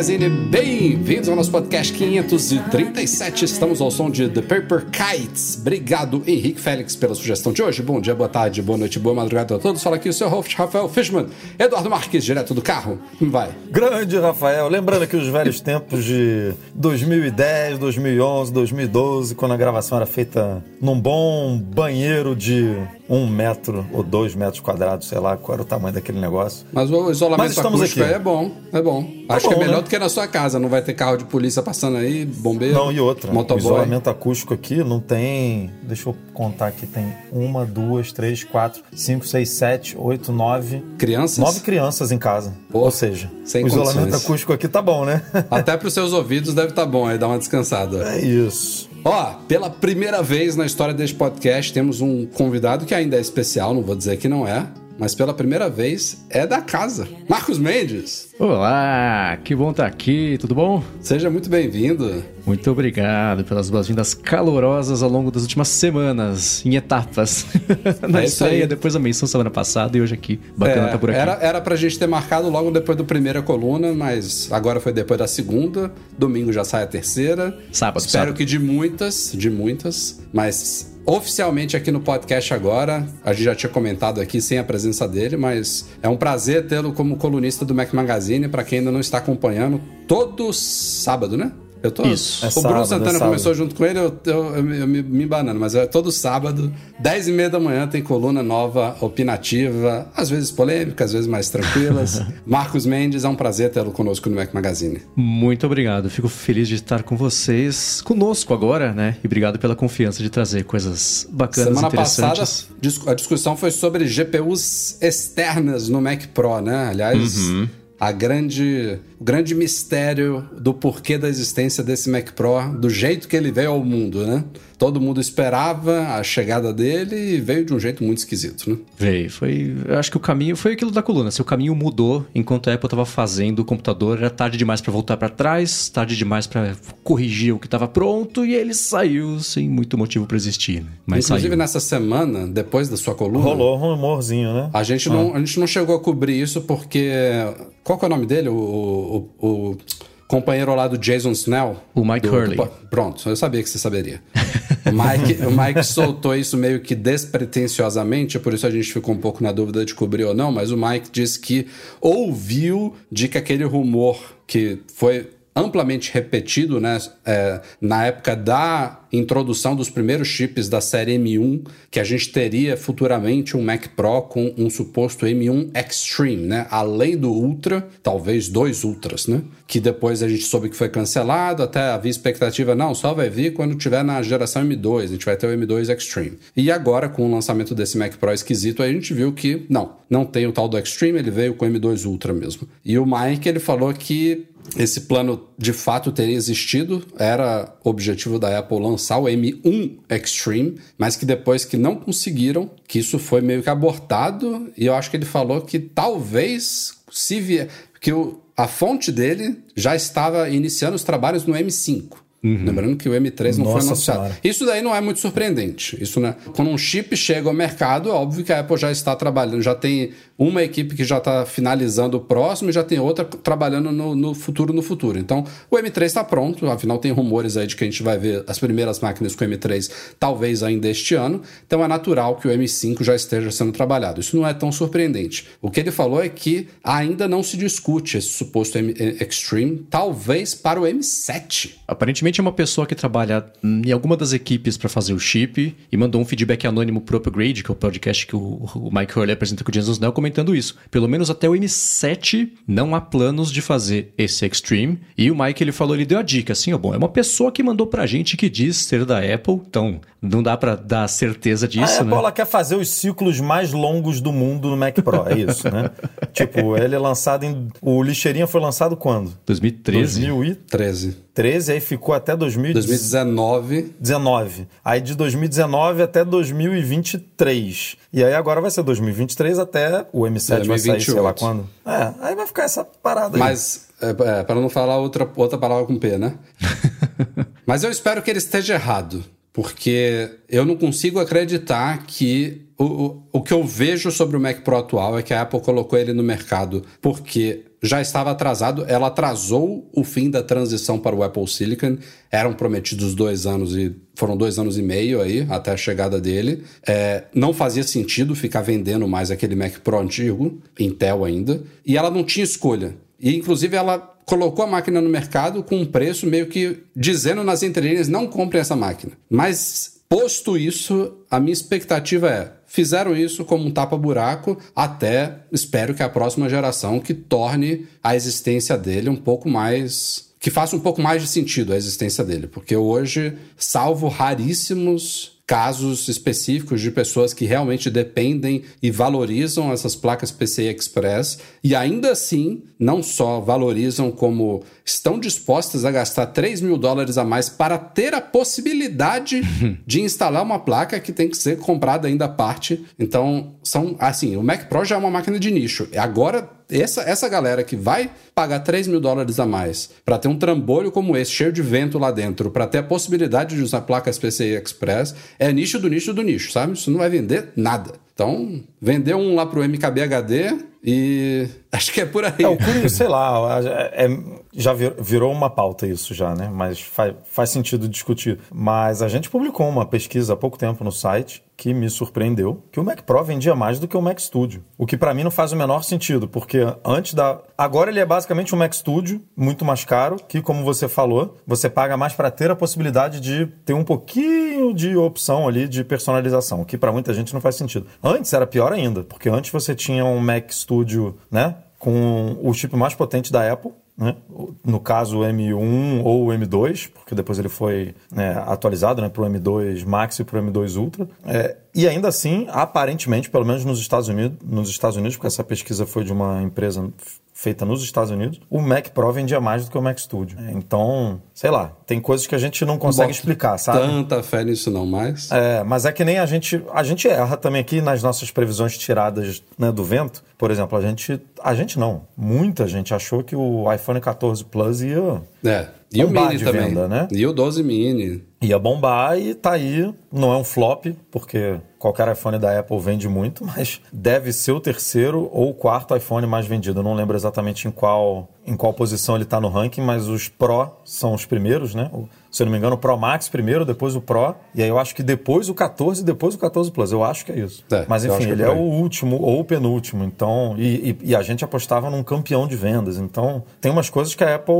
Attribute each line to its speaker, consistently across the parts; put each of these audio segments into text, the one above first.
Speaker 1: Magazine, bem-vindos ao nosso podcast 537. Estamos ao som de The Paper Kites. Obrigado, Henrique Félix, pela sugestão de hoje. Bom dia, boa tarde, boa noite, boa madrugada a todos. Fala aqui o seu host, Rafael Fishman. Eduardo Marques, direto do carro. Vai.
Speaker 2: Grande, Rafael. Lembrando aqui os velhos tempos de 2010, 2011, 2012, quando a gravação era feita num bom banheiro de um metro ou dois metros quadrados, sei lá qual era o tamanho daquele negócio.
Speaker 1: Mas o isolamento Mas acústico aqui. é bom, é bom. Tá Acho bom, que é melhor né? do que na sua casa, não vai ter carro de polícia passando aí, bombeiro.
Speaker 2: Não, e outra. Motoboy. O isolamento acústico aqui não tem. Deixa eu contar aqui, tem uma, duas, três, quatro, cinco, seis, sete, oito, nove.
Speaker 1: Crianças?
Speaker 2: Nove crianças em casa. Pô, Ou seja, o isolamento acústico aqui tá bom, né?
Speaker 1: Até para os seus ouvidos deve estar tá bom aí, dar uma descansada.
Speaker 2: É isso.
Speaker 1: Ó, pela primeira vez na história deste podcast, temos um convidado que ainda é especial, não vou dizer que não é, mas pela primeira vez é da casa. Marcos Mendes.
Speaker 3: Olá, que bom estar aqui, tudo bom?
Speaker 1: Seja muito bem-vindo.
Speaker 3: Muito obrigado pelas boas-vindas calorosas ao longo das últimas semanas, em etapas. Na é estreia, depois da menção semana passada e hoje aqui. Bacana é, tá por aqui.
Speaker 1: Era, era pra gente ter marcado logo depois da primeira coluna, mas agora foi depois da segunda. Domingo já sai a terceira.
Speaker 3: Sábado,
Speaker 1: Espero
Speaker 3: sábado.
Speaker 1: que de muitas, de muitas, mas oficialmente aqui no podcast agora. A gente já tinha comentado aqui sem a presença dele, mas é um prazer tê-lo como colunista do Mac Magazine para quem ainda não está acompanhando, todo sábado, né?
Speaker 3: Eu tô. Isso.
Speaker 1: É o sábado, Bruno Santana é começou junto com ele, eu, eu, eu, eu me, me banando, mas é todo sábado, 10 e meia da manhã, tem coluna nova, opinativa, às vezes polêmica, às vezes mais tranquilas. Marcos Mendes, é um prazer tê-lo conosco no Mac Magazine.
Speaker 3: Muito obrigado, fico feliz de estar com vocês, conosco agora, né? E obrigado pela confiança de trazer coisas bacanas Semana interessantes.
Speaker 1: passada, a discussão foi sobre GPUs externas no Mac Pro, né? Aliás. Uhum a grande, o grande mistério do porquê da existência desse Mac Pro, do jeito que ele veio ao mundo, né? Todo mundo esperava a chegada dele e veio de um jeito muito esquisito, né?
Speaker 3: Veio. Foi. Eu acho que o caminho foi aquilo da coluna. Se o caminho mudou enquanto a Apple estava fazendo o computador, era tarde demais para voltar para trás, tarde demais para corrigir o que estava pronto e ele saiu sem muito motivo para existir. Né?
Speaker 1: Mas Inclusive, saiu. nessa semana, depois da sua coluna.
Speaker 2: Rolou um rumorzinho, né?
Speaker 1: A gente, ah. não, a gente não chegou a cobrir isso porque. Qual que é o nome dele? o, o, o companheiro lá do Jason Snell.
Speaker 3: O Mike do, Hurley. Do,
Speaker 1: pronto, eu sabia que você saberia. o, Mike, o Mike soltou isso meio que despretensiosamente, por isso a gente ficou um pouco na dúvida de cobrir ou não, mas o Mike disse que ouviu de que aquele rumor que foi amplamente repetido né, é, na época da introdução dos primeiros chips da série M1, que a gente teria futuramente um Mac Pro com um suposto M1 Extreme, né? Além do Ultra, talvez dois Ultras, né? Que depois a gente soube que foi cancelado, até havia expectativa, não, só vai vir quando tiver na geração M2, a gente vai ter o M2 Extreme. E agora, com o lançamento desse Mac Pro esquisito, a gente viu que, não, não tem o tal do Extreme, ele veio com o M2 Ultra mesmo. E o Mike, ele falou que esse plano de fato teria existido, era objetivo da Apple lançar o M1 Extreme, mas que depois que não conseguiram, que isso foi meio que abortado, e eu acho que ele falou que talvez se vier, que o, a fonte dele já estava iniciando os trabalhos no M5. Uhum. Lembrando que o M3 não Nossa foi anunciado. Senhora. Isso daí não é muito surpreendente. Isso, né? Quando um chip chega ao mercado, é óbvio que a Apple já está trabalhando, já tem uma equipe que já está finalizando o próximo e já tem outra trabalhando no, no futuro no futuro. Então, o M3 está pronto, afinal tem rumores aí de que a gente vai ver as primeiras máquinas com o M3 talvez ainda este ano. Então é natural que o M5 já esteja sendo trabalhado. Isso não é tão surpreendente. O que ele falou é que ainda não se discute esse suposto M Extreme, talvez para o M7.
Speaker 3: Aparentemente É uma pessoa que trabalha em alguma das equipes para fazer o chip e mandou um feedback anônimo pro Upgrade, que é o podcast que o, o Mike Hurley apresenta com o Jesus Nell, comentando isso. Pelo menos até o M7 não há planos de fazer esse Extreme. E o Mike ele falou, ele deu a dica assim, ó, bom, é uma pessoa que mandou pra gente que diz ser da Apple, então não dá para dar certeza disso,
Speaker 2: a Apple
Speaker 3: né?
Speaker 2: ela quer fazer os ciclos mais longos do mundo no Mac Pro, é isso, né? tipo, ele é lançado em. O Lixeirinha foi lançado quando?
Speaker 3: 2013.
Speaker 2: 2013,
Speaker 1: 13.
Speaker 2: aí ficou até 2019.
Speaker 1: 2019.
Speaker 2: Aí de 2019 até 2023. E aí agora vai ser 2023 até o M7 vai sair, sei lá
Speaker 1: 2028.
Speaker 2: quando. É, aí vai ficar essa parada aí.
Speaker 1: Mas, é, é, para não falar outra, outra palavra com P, né? Mas eu espero que ele esteja errado. Porque eu não consigo acreditar que o, o, o que eu vejo sobre o Mac Pro atual é que a Apple colocou ele no mercado porque já estava atrasado. Ela atrasou o fim da transição para o Apple Silicon. Eram prometidos dois anos e foram dois anos e meio aí até a chegada dele. É, não fazia sentido ficar vendendo mais aquele Mac Pro antigo, Intel ainda. E ela não tinha escolha. E inclusive ela colocou a máquina no mercado com um preço meio que dizendo nas entrelinhas não comprem essa máquina. Mas posto isso, a minha expectativa é fizeram isso como um tapa-buraco até espero que a próxima geração que torne a existência dele um pouco mais que faça um pouco mais de sentido a existência dele, porque hoje, salvo raríssimos casos específicos de pessoas que realmente dependem e valorizam essas placas PCI Express e ainda assim não só valorizam como estão dispostas a gastar 3 mil dólares a mais para ter a possibilidade de instalar uma placa que tem que ser comprada ainda à parte. Então, são assim, o Mac Pro já é uma máquina de nicho. Agora, essa, essa galera que vai pagar 3 mil dólares a mais para ter um trambolho como esse, cheio de vento lá dentro, para ter a possibilidade de usar placas PCI Express, é nicho do nicho do nicho, sabe? Isso não vai vender nada. Então, vendeu um lá pro MKBHD e acho que é por aí.
Speaker 2: É, o curioso, sei lá, é- é- já vir- virou uma pauta isso já, né? Mas faz, faz sentido discutir. Mas a gente publicou uma pesquisa há pouco tempo no site que me surpreendeu, que o Mac Pro vendia mais do que o Mac Studio. O que pra mim não faz o menor sentido, porque antes da... Agora ele é basicamente um Mac Studio, muito mais caro, que como você falou, você paga mais para ter a possibilidade de ter um pouquinho de opção ali de personalização, o que pra muita gente não faz sentido. Antes era pior ainda, porque antes você tinha um Mac Studio, né? Com o chip mais potente da Apple, né? no caso o M1 ou o M2, porque depois ele foi né, atualizado né, para o M2 Max e para o M2 Ultra. É, e ainda assim, aparentemente, pelo menos nos Estados Unidos, nos Estados Unidos, porque essa pesquisa foi de uma empresa feita nos Estados Unidos, o Mac Pro vendia mais do que o Mac Studio. É, Então, sei lá, tem coisas que a gente não consegue explicar, sabe?
Speaker 1: Tanta fé nisso não mais.
Speaker 2: É, mas é que nem a gente. A gente erra também aqui nas nossas previsões tiradas né, do vento. Por exemplo, a gente. A gente não. Muita gente achou que o iPhone 14 Plus ia,
Speaker 1: É. E o Mini também.
Speaker 2: venda, né?
Speaker 1: E o 12 Mini.
Speaker 2: Ia bombar e tá aí. Não é um flop, porque qualquer iPhone da Apple vende muito, mas deve ser o terceiro ou o quarto iPhone mais vendido. Eu não lembro exatamente em qual, em qual posição ele está no ranking, mas os Pro são os primeiros, né? O- Se eu não me engano, o Pro Max primeiro, depois o Pro. E aí eu acho que depois o 14 e depois o 14 Plus. Eu acho que é isso.
Speaker 1: É,
Speaker 2: mas enfim,
Speaker 1: é
Speaker 2: ele é
Speaker 1: aí.
Speaker 2: o último ou o penúltimo. Então, e, e- e a gente apostava num campeão de vendas. Então, tem umas coisas que a Apple,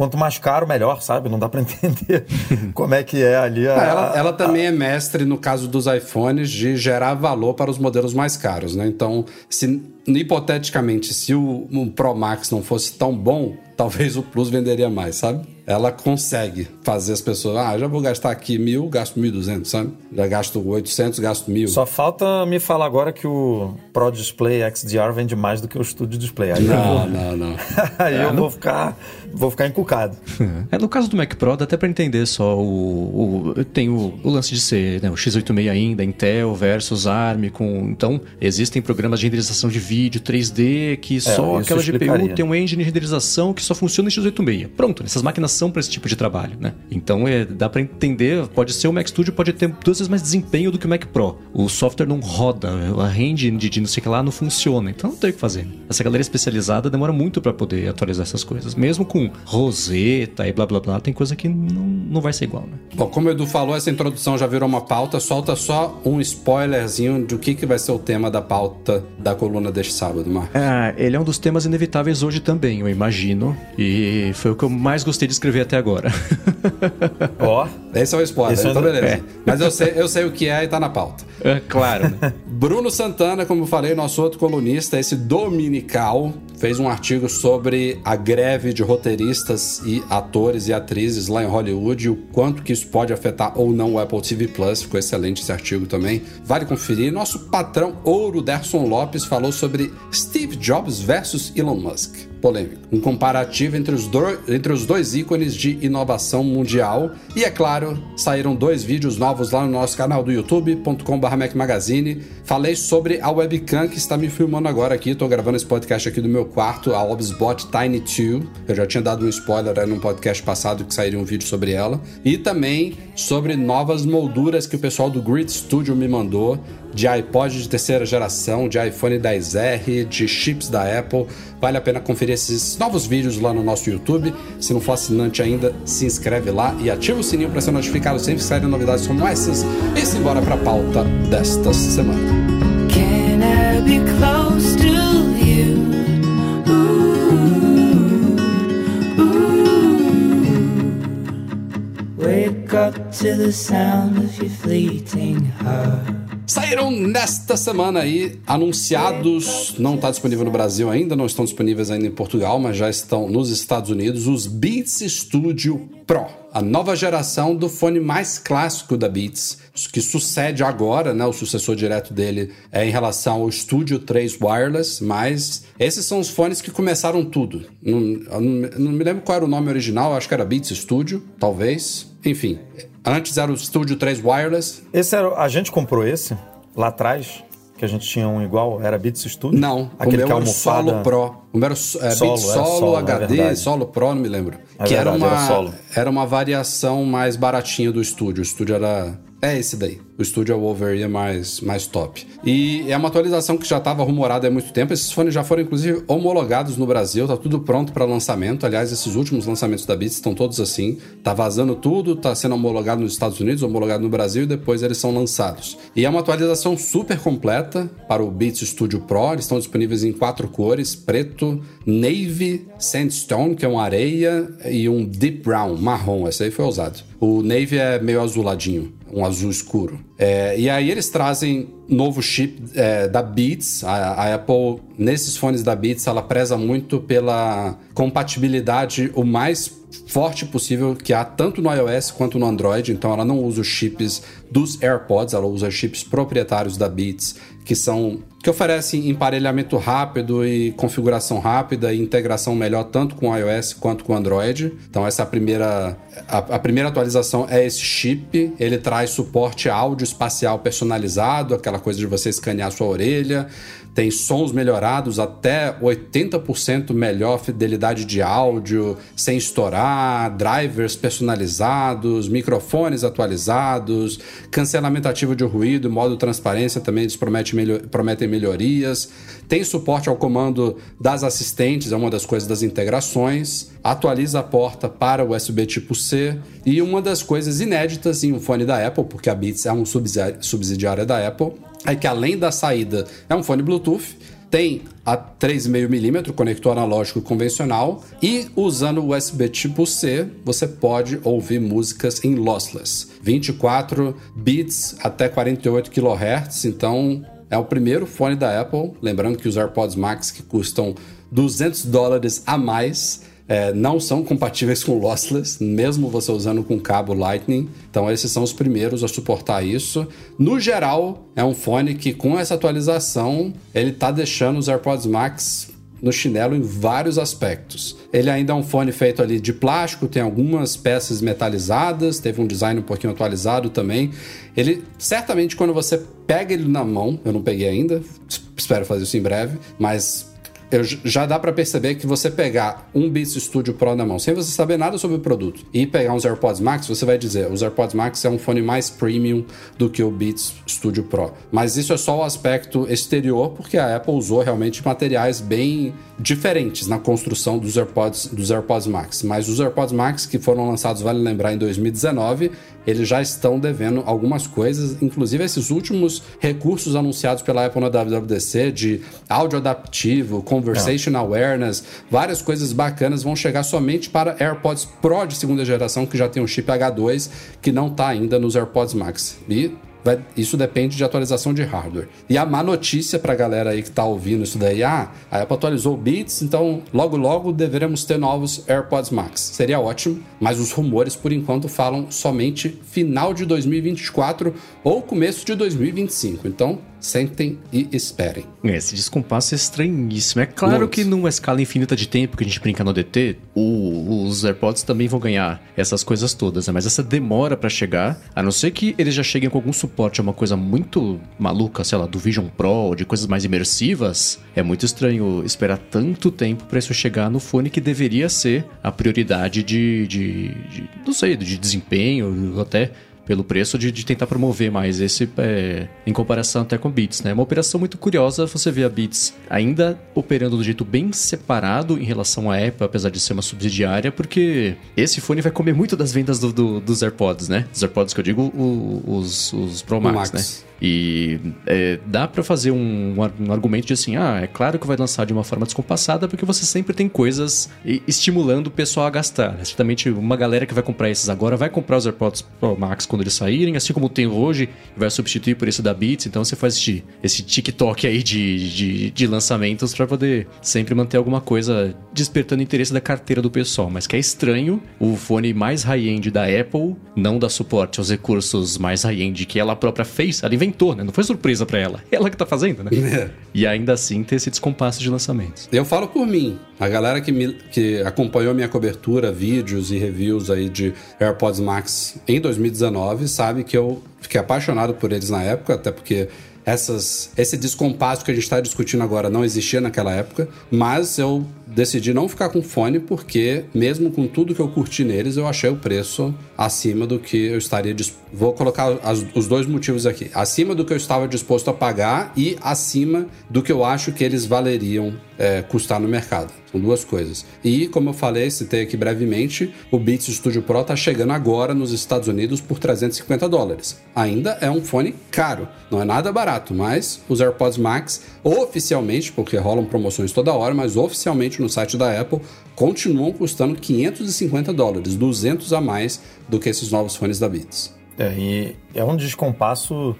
Speaker 2: quanto mais caro, melhor, sabe? Não dá para entender como é que é ali a.
Speaker 1: Ah, ela, ela também é mestre, no caso dos iPhones, de gerar valor para os modelos mais caros, né? Então, se hipoteticamente, se o, o Pro Max não fosse tão bom, talvez o Plus venderia mais, sabe? Ela consegue fazer as pessoas, ah, já vou gastar aqui mil, gasto mil duzentos, sabe? Já gasto 800, gasto mil.
Speaker 2: Só falta me falar agora que o Pro Display XDR vende mais do que o Studio Display. Aí eu
Speaker 1: Não,
Speaker 2: vou,
Speaker 1: não, não.
Speaker 2: aí eu vou ficar, vou ficar encucado.
Speaker 3: É, no caso do Mac Pro, dá até pra entender só o. o- tem o, o lance de ser né, o x86 ainda, Intel versus ARM. Com, então, existem programas de renderização de vídeo 3D que só
Speaker 2: É, isso
Speaker 3: aquela GPU tem um engine de renderização que só funciona em x86. Pronto, essas máquinas são para esse tipo de trabalho, né? Então, é, dá pra entender. Pode ser o Mac Studio, pode ter duas vezes mais desempenho do que o Mac Pro. O software não roda, a engine de, não sei o que lá não funciona. Então, não tem o que fazer. Essa galera especializada demora muito pra poder atualizar essas coisas. Mesmo com Rosetta e blá blá blá, tem coisa que não, não vai ser igual, né?
Speaker 1: Bom, como o Edu falou, essa introdução já virou uma pauta. Solta só um spoilerzinho do que, que vai ser o tema da pauta da coluna deste sábado, Marcos.
Speaker 3: Ah, ele é um dos temas inevitáveis hoje também, eu imagino. e foi o que eu mais gostei de escrever até agora.
Speaker 2: Ó.
Speaker 1: Esse é o spoiler,
Speaker 2: Esse é
Speaker 1: então beleza.
Speaker 3: é.
Speaker 1: Mas eu sei, eu sei o que é e tá na pauta.
Speaker 3: É, claro. né?
Speaker 1: Bruno Santana, como eu falei, nosso outro colunista, esse dominical, fez um artigo sobre a greve de roteiristas e atores e atrizes lá em Hollywood e o quanto que isso pode afetar ou não o Apple TV Plus. Ficou excelente esse artigo também. Vale conferir. Nosso patrão ouro, Derson Lopes, falou sobre Steve Jobs versus Elon Musk. Polêmico. Um comparativo entre os, do- entre os dois ícones de inovação mundial. E é claro, saíram dois vídeos novos lá no nosso canal do youtube.com.br Magazine. Falei sobre a webcam que está me filmando agora aqui. Estou gravando esse podcast aqui do meu quarto, a Obsbot Tiny 2. Eu já tinha dado um spoiler aí num podcast passado que sairia um vídeo sobre ela. E também sobre novas molduras que o pessoal do Grid Studio me mandou de iPod de terceira geração, de iPhone 10R, de chips da Apple. Vale a pena conferir esses novos vídeos lá no nosso YouTube. Se não for assinante ainda, se inscreve lá e ativa o sininho para ser notificado sempre que saírem novidades como essas. E simbora para a pauta desta semana.
Speaker 4: Wake up to the sound of your fleeting heart.
Speaker 1: Saíram nesta semana aí anunciados, não está disponível no Brasil ainda, não estão disponíveis ainda em Portugal, mas já estão nos Estados Unidos, os Beats Studio Pro, a nova geração do fone mais clássico da Beats, que sucede agora, né, o sucessor direto dele é em relação ao Studio 3 Wireless, mas esses são os fones que começaram tudo. Não, não, não me lembro qual era o nome original, acho que era Beats Studio, talvez. Enfim, antes era o Studio 3 Wireless,
Speaker 2: Esse era, a gente comprou esse lá atrás, que a gente tinha um igual, era Beats Studio?
Speaker 1: Não,
Speaker 2: aquele
Speaker 1: o
Speaker 2: que
Speaker 1: meu
Speaker 2: é
Speaker 1: era o
Speaker 2: almofada.
Speaker 1: Solo Pro. O meu era é,
Speaker 2: Solo,
Speaker 1: Beat
Speaker 2: era
Speaker 1: Solo,
Speaker 2: Solo, é
Speaker 1: HD. Solo Pro, não me lembro.
Speaker 2: É
Speaker 1: que era,
Speaker 2: verdade,
Speaker 1: uma,
Speaker 2: era Solo.
Speaker 1: era uma variação mais baratinha do estúdio. O estúdio era... É esse daí. O estúdio é Over é mais, mais top. E é uma atualização que já estava rumorada há muito tempo. Esses fones já foram, inclusive, homologados no Brasil. Tá tudo pronto para lançamento. Aliás, esses últimos lançamentos da Beats estão todos assim. Tá vazando tudo, tá sendo homologado nos Estados Unidos, homologado no Brasil e depois eles são lançados. E é uma atualização super completa para o Beats Studio Pro. Eles estão disponíveis em quatro cores: preto, navy, sandstone, que é uma areia, e um deep brown, marrom. Esse aí foi usado. O navy é meio azuladinho, um azul escuro. É, e aí eles trazem novo chip é, da Beats. A, a Apple, nesses fones da Beats, ela preza muito pela compatibilidade o mais forte possível que há tanto no iOS quanto no Android. Então ela não usa os chips dos AirPods, ela usa chips proprietários da Beats que são que oferecem emparelhamento rápido e configuração rápida e integração melhor tanto com iOS quanto com Android. Então essa é a primeira a, a primeira atualização é esse chip. Ele traz suporte áudio espacial personalizado, aquela coisa de você escanear sua orelha. Tem sons melhorados, até 80% melhor fidelidade de áudio, sem estourar, drivers personalizados, microfones atualizados, cancelamento ativo de ruído, modo transparência também eles prometem, melho- prometem melhorias. Tem suporte ao comando das assistentes, é uma das coisas das integrações. Atualiza a porta para USB tipo C. E uma das coisas inéditas em um fone da Apple, porque a Beats é um subsidiária da Apple, é que além da saída é um fone Bluetooth, tem a 3,5mm conector analógico convencional e usando USB tipo C, você pode ouvir músicas em lossless. 24 bits até 48 kHz, então é o primeiro fone da Apple, lembrando que os AirPods Max que custam 200 dólares a mais é, não são compatíveis com lossless, mesmo você usando com cabo Lightning. Então, esses são os primeiros a suportar isso. No geral, é um fone que, com essa atualização, ele está deixando os AirPods Max no chinelo em vários aspectos. Ele ainda é um fone feito ali de plástico, tem algumas peças metalizadas, teve um design um pouquinho atualizado também. Ele, certamente, quando você pega ele na mão, eu não peguei ainda, espero fazer isso em breve, mas eu, já dá para perceber que você pegar um Beats Studio Pro na mão, sem você saber nada sobre o produto, e pegar uns AirPods Max, você vai dizer, os AirPods Max é um fone mais premium do que o Beats Studio Pro. Mas isso é só o aspecto exterior, porque a Apple usou realmente materiais bem diferentes na construção dos AirPods, dos AirPods Max. Mas os AirPods Max que foram lançados, vale lembrar, em 2019, eles já estão devendo algumas coisas, inclusive esses últimos recursos anunciados pela Apple na WWDC de áudio adaptivo, conversation awareness, várias coisas bacanas vão chegar somente para AirPods Pro de segunda geração que já tem um chip H2 que não está ainda nos AirPods Max. E Vai, isso depende de atualização de hardware. E a má notícia pra galera aí que tá ouvindo isso daí, ah, a Apple atualizou o Beats, então logo logo deveremos ter novos AirPods Max. Seria ótimo, mas os rumores por enquanto falam somente final de 2024 ou começo de 2025. Então, sentem e esperem.
Speaker 3: Esse descompasso é estranhíssimo. É claro
Speaker 1: Muito.
Speaker 3: que numa escala infinita de tempo que a gente brinca no DT, o- os AirPods também vão ganhar essas coisas todas, né? Mas essa demora pra chegar, a não ser que eles já cheguem com algum suporte a uma coisa muito maluca, sei lá, do Vision Pro, ou de coisas mais imersivas, é muito estranho esperar tanto tempo pra isso chegar no fone que deveria ser a prioridade de, de, de não sei, de desempenho, até pelo preço de, de tentar promover mais esse é, em comparação até com o Beats, né? É uma operação muito curiosa você vê a Beats ainda operando do jeito bem separado em relação à Apple, apesar de ser uma subsidiária, porque esse fone vai comer muito das vendas do- do- dos AirPods, né? Dos AirPods que eu digo, o- os, os Pro Max,
Speaker 1: Max.
Speaker 3: né? E é, dá pra fazer um, um argumento de assim, ah, é claro que vai lançar de uma forma descompassada porque você sempre tem coisas estimulando o pessoal a gastar. né? Certamente uma galera que vai comprar esses agora vai comprar os AirPods Pro Max quando eles saírem, assim como tem hoje, vai substituir por esse da Beats. Então você faz esse, esse TikTok aí de, de, de lançamentos pra poder sempre manter alguma coisa despertando interesse da carteira do pessoal. Mas que é estranho o fone mais high-end da Apple não dar suporte aos recursos mais high-end que ela própria fez. Ela inventou, né? Não foi surpresa pra ela. Ela que tá fazendo, né? E ainda assim ter esse descompasso de lançamentos.
Speaker 1: Eu falo por mim. A galera que, me, que acompanhou minha cobertura, vídeos e reviews aí de AirPods Max em 2019, sabe que eu fiquei apaixonado por eles na época, até porque essas, esse descompasso que a gente está discutindo agora não existia naquela época, mas eu decidi não ficar com fone porque, mesmo com tudo que eu curti neles, eu achei o preço acima do que eu estaria disposto. Vou colocar as- os dois motivos aqui: acima do que eu estava disposto a pagar e acima do que eu acho que eles valeriam é, custar no mercado. São duas coisas. E, como eu falei, citei aqui brevemente, o Beats Studio Pro está chegando agora nos Estados Unidos por 350 dólares. Ainda é um fone caro, não é nada barato, mas os AirPods Max, oficialmente, porque rolam promoções toda hora, mas oficialmente no site da Apple, continuam custando 550 dólares, 200 a mais do que esses novos fones da Beats.
Speaker 2: É, e é um descompasso,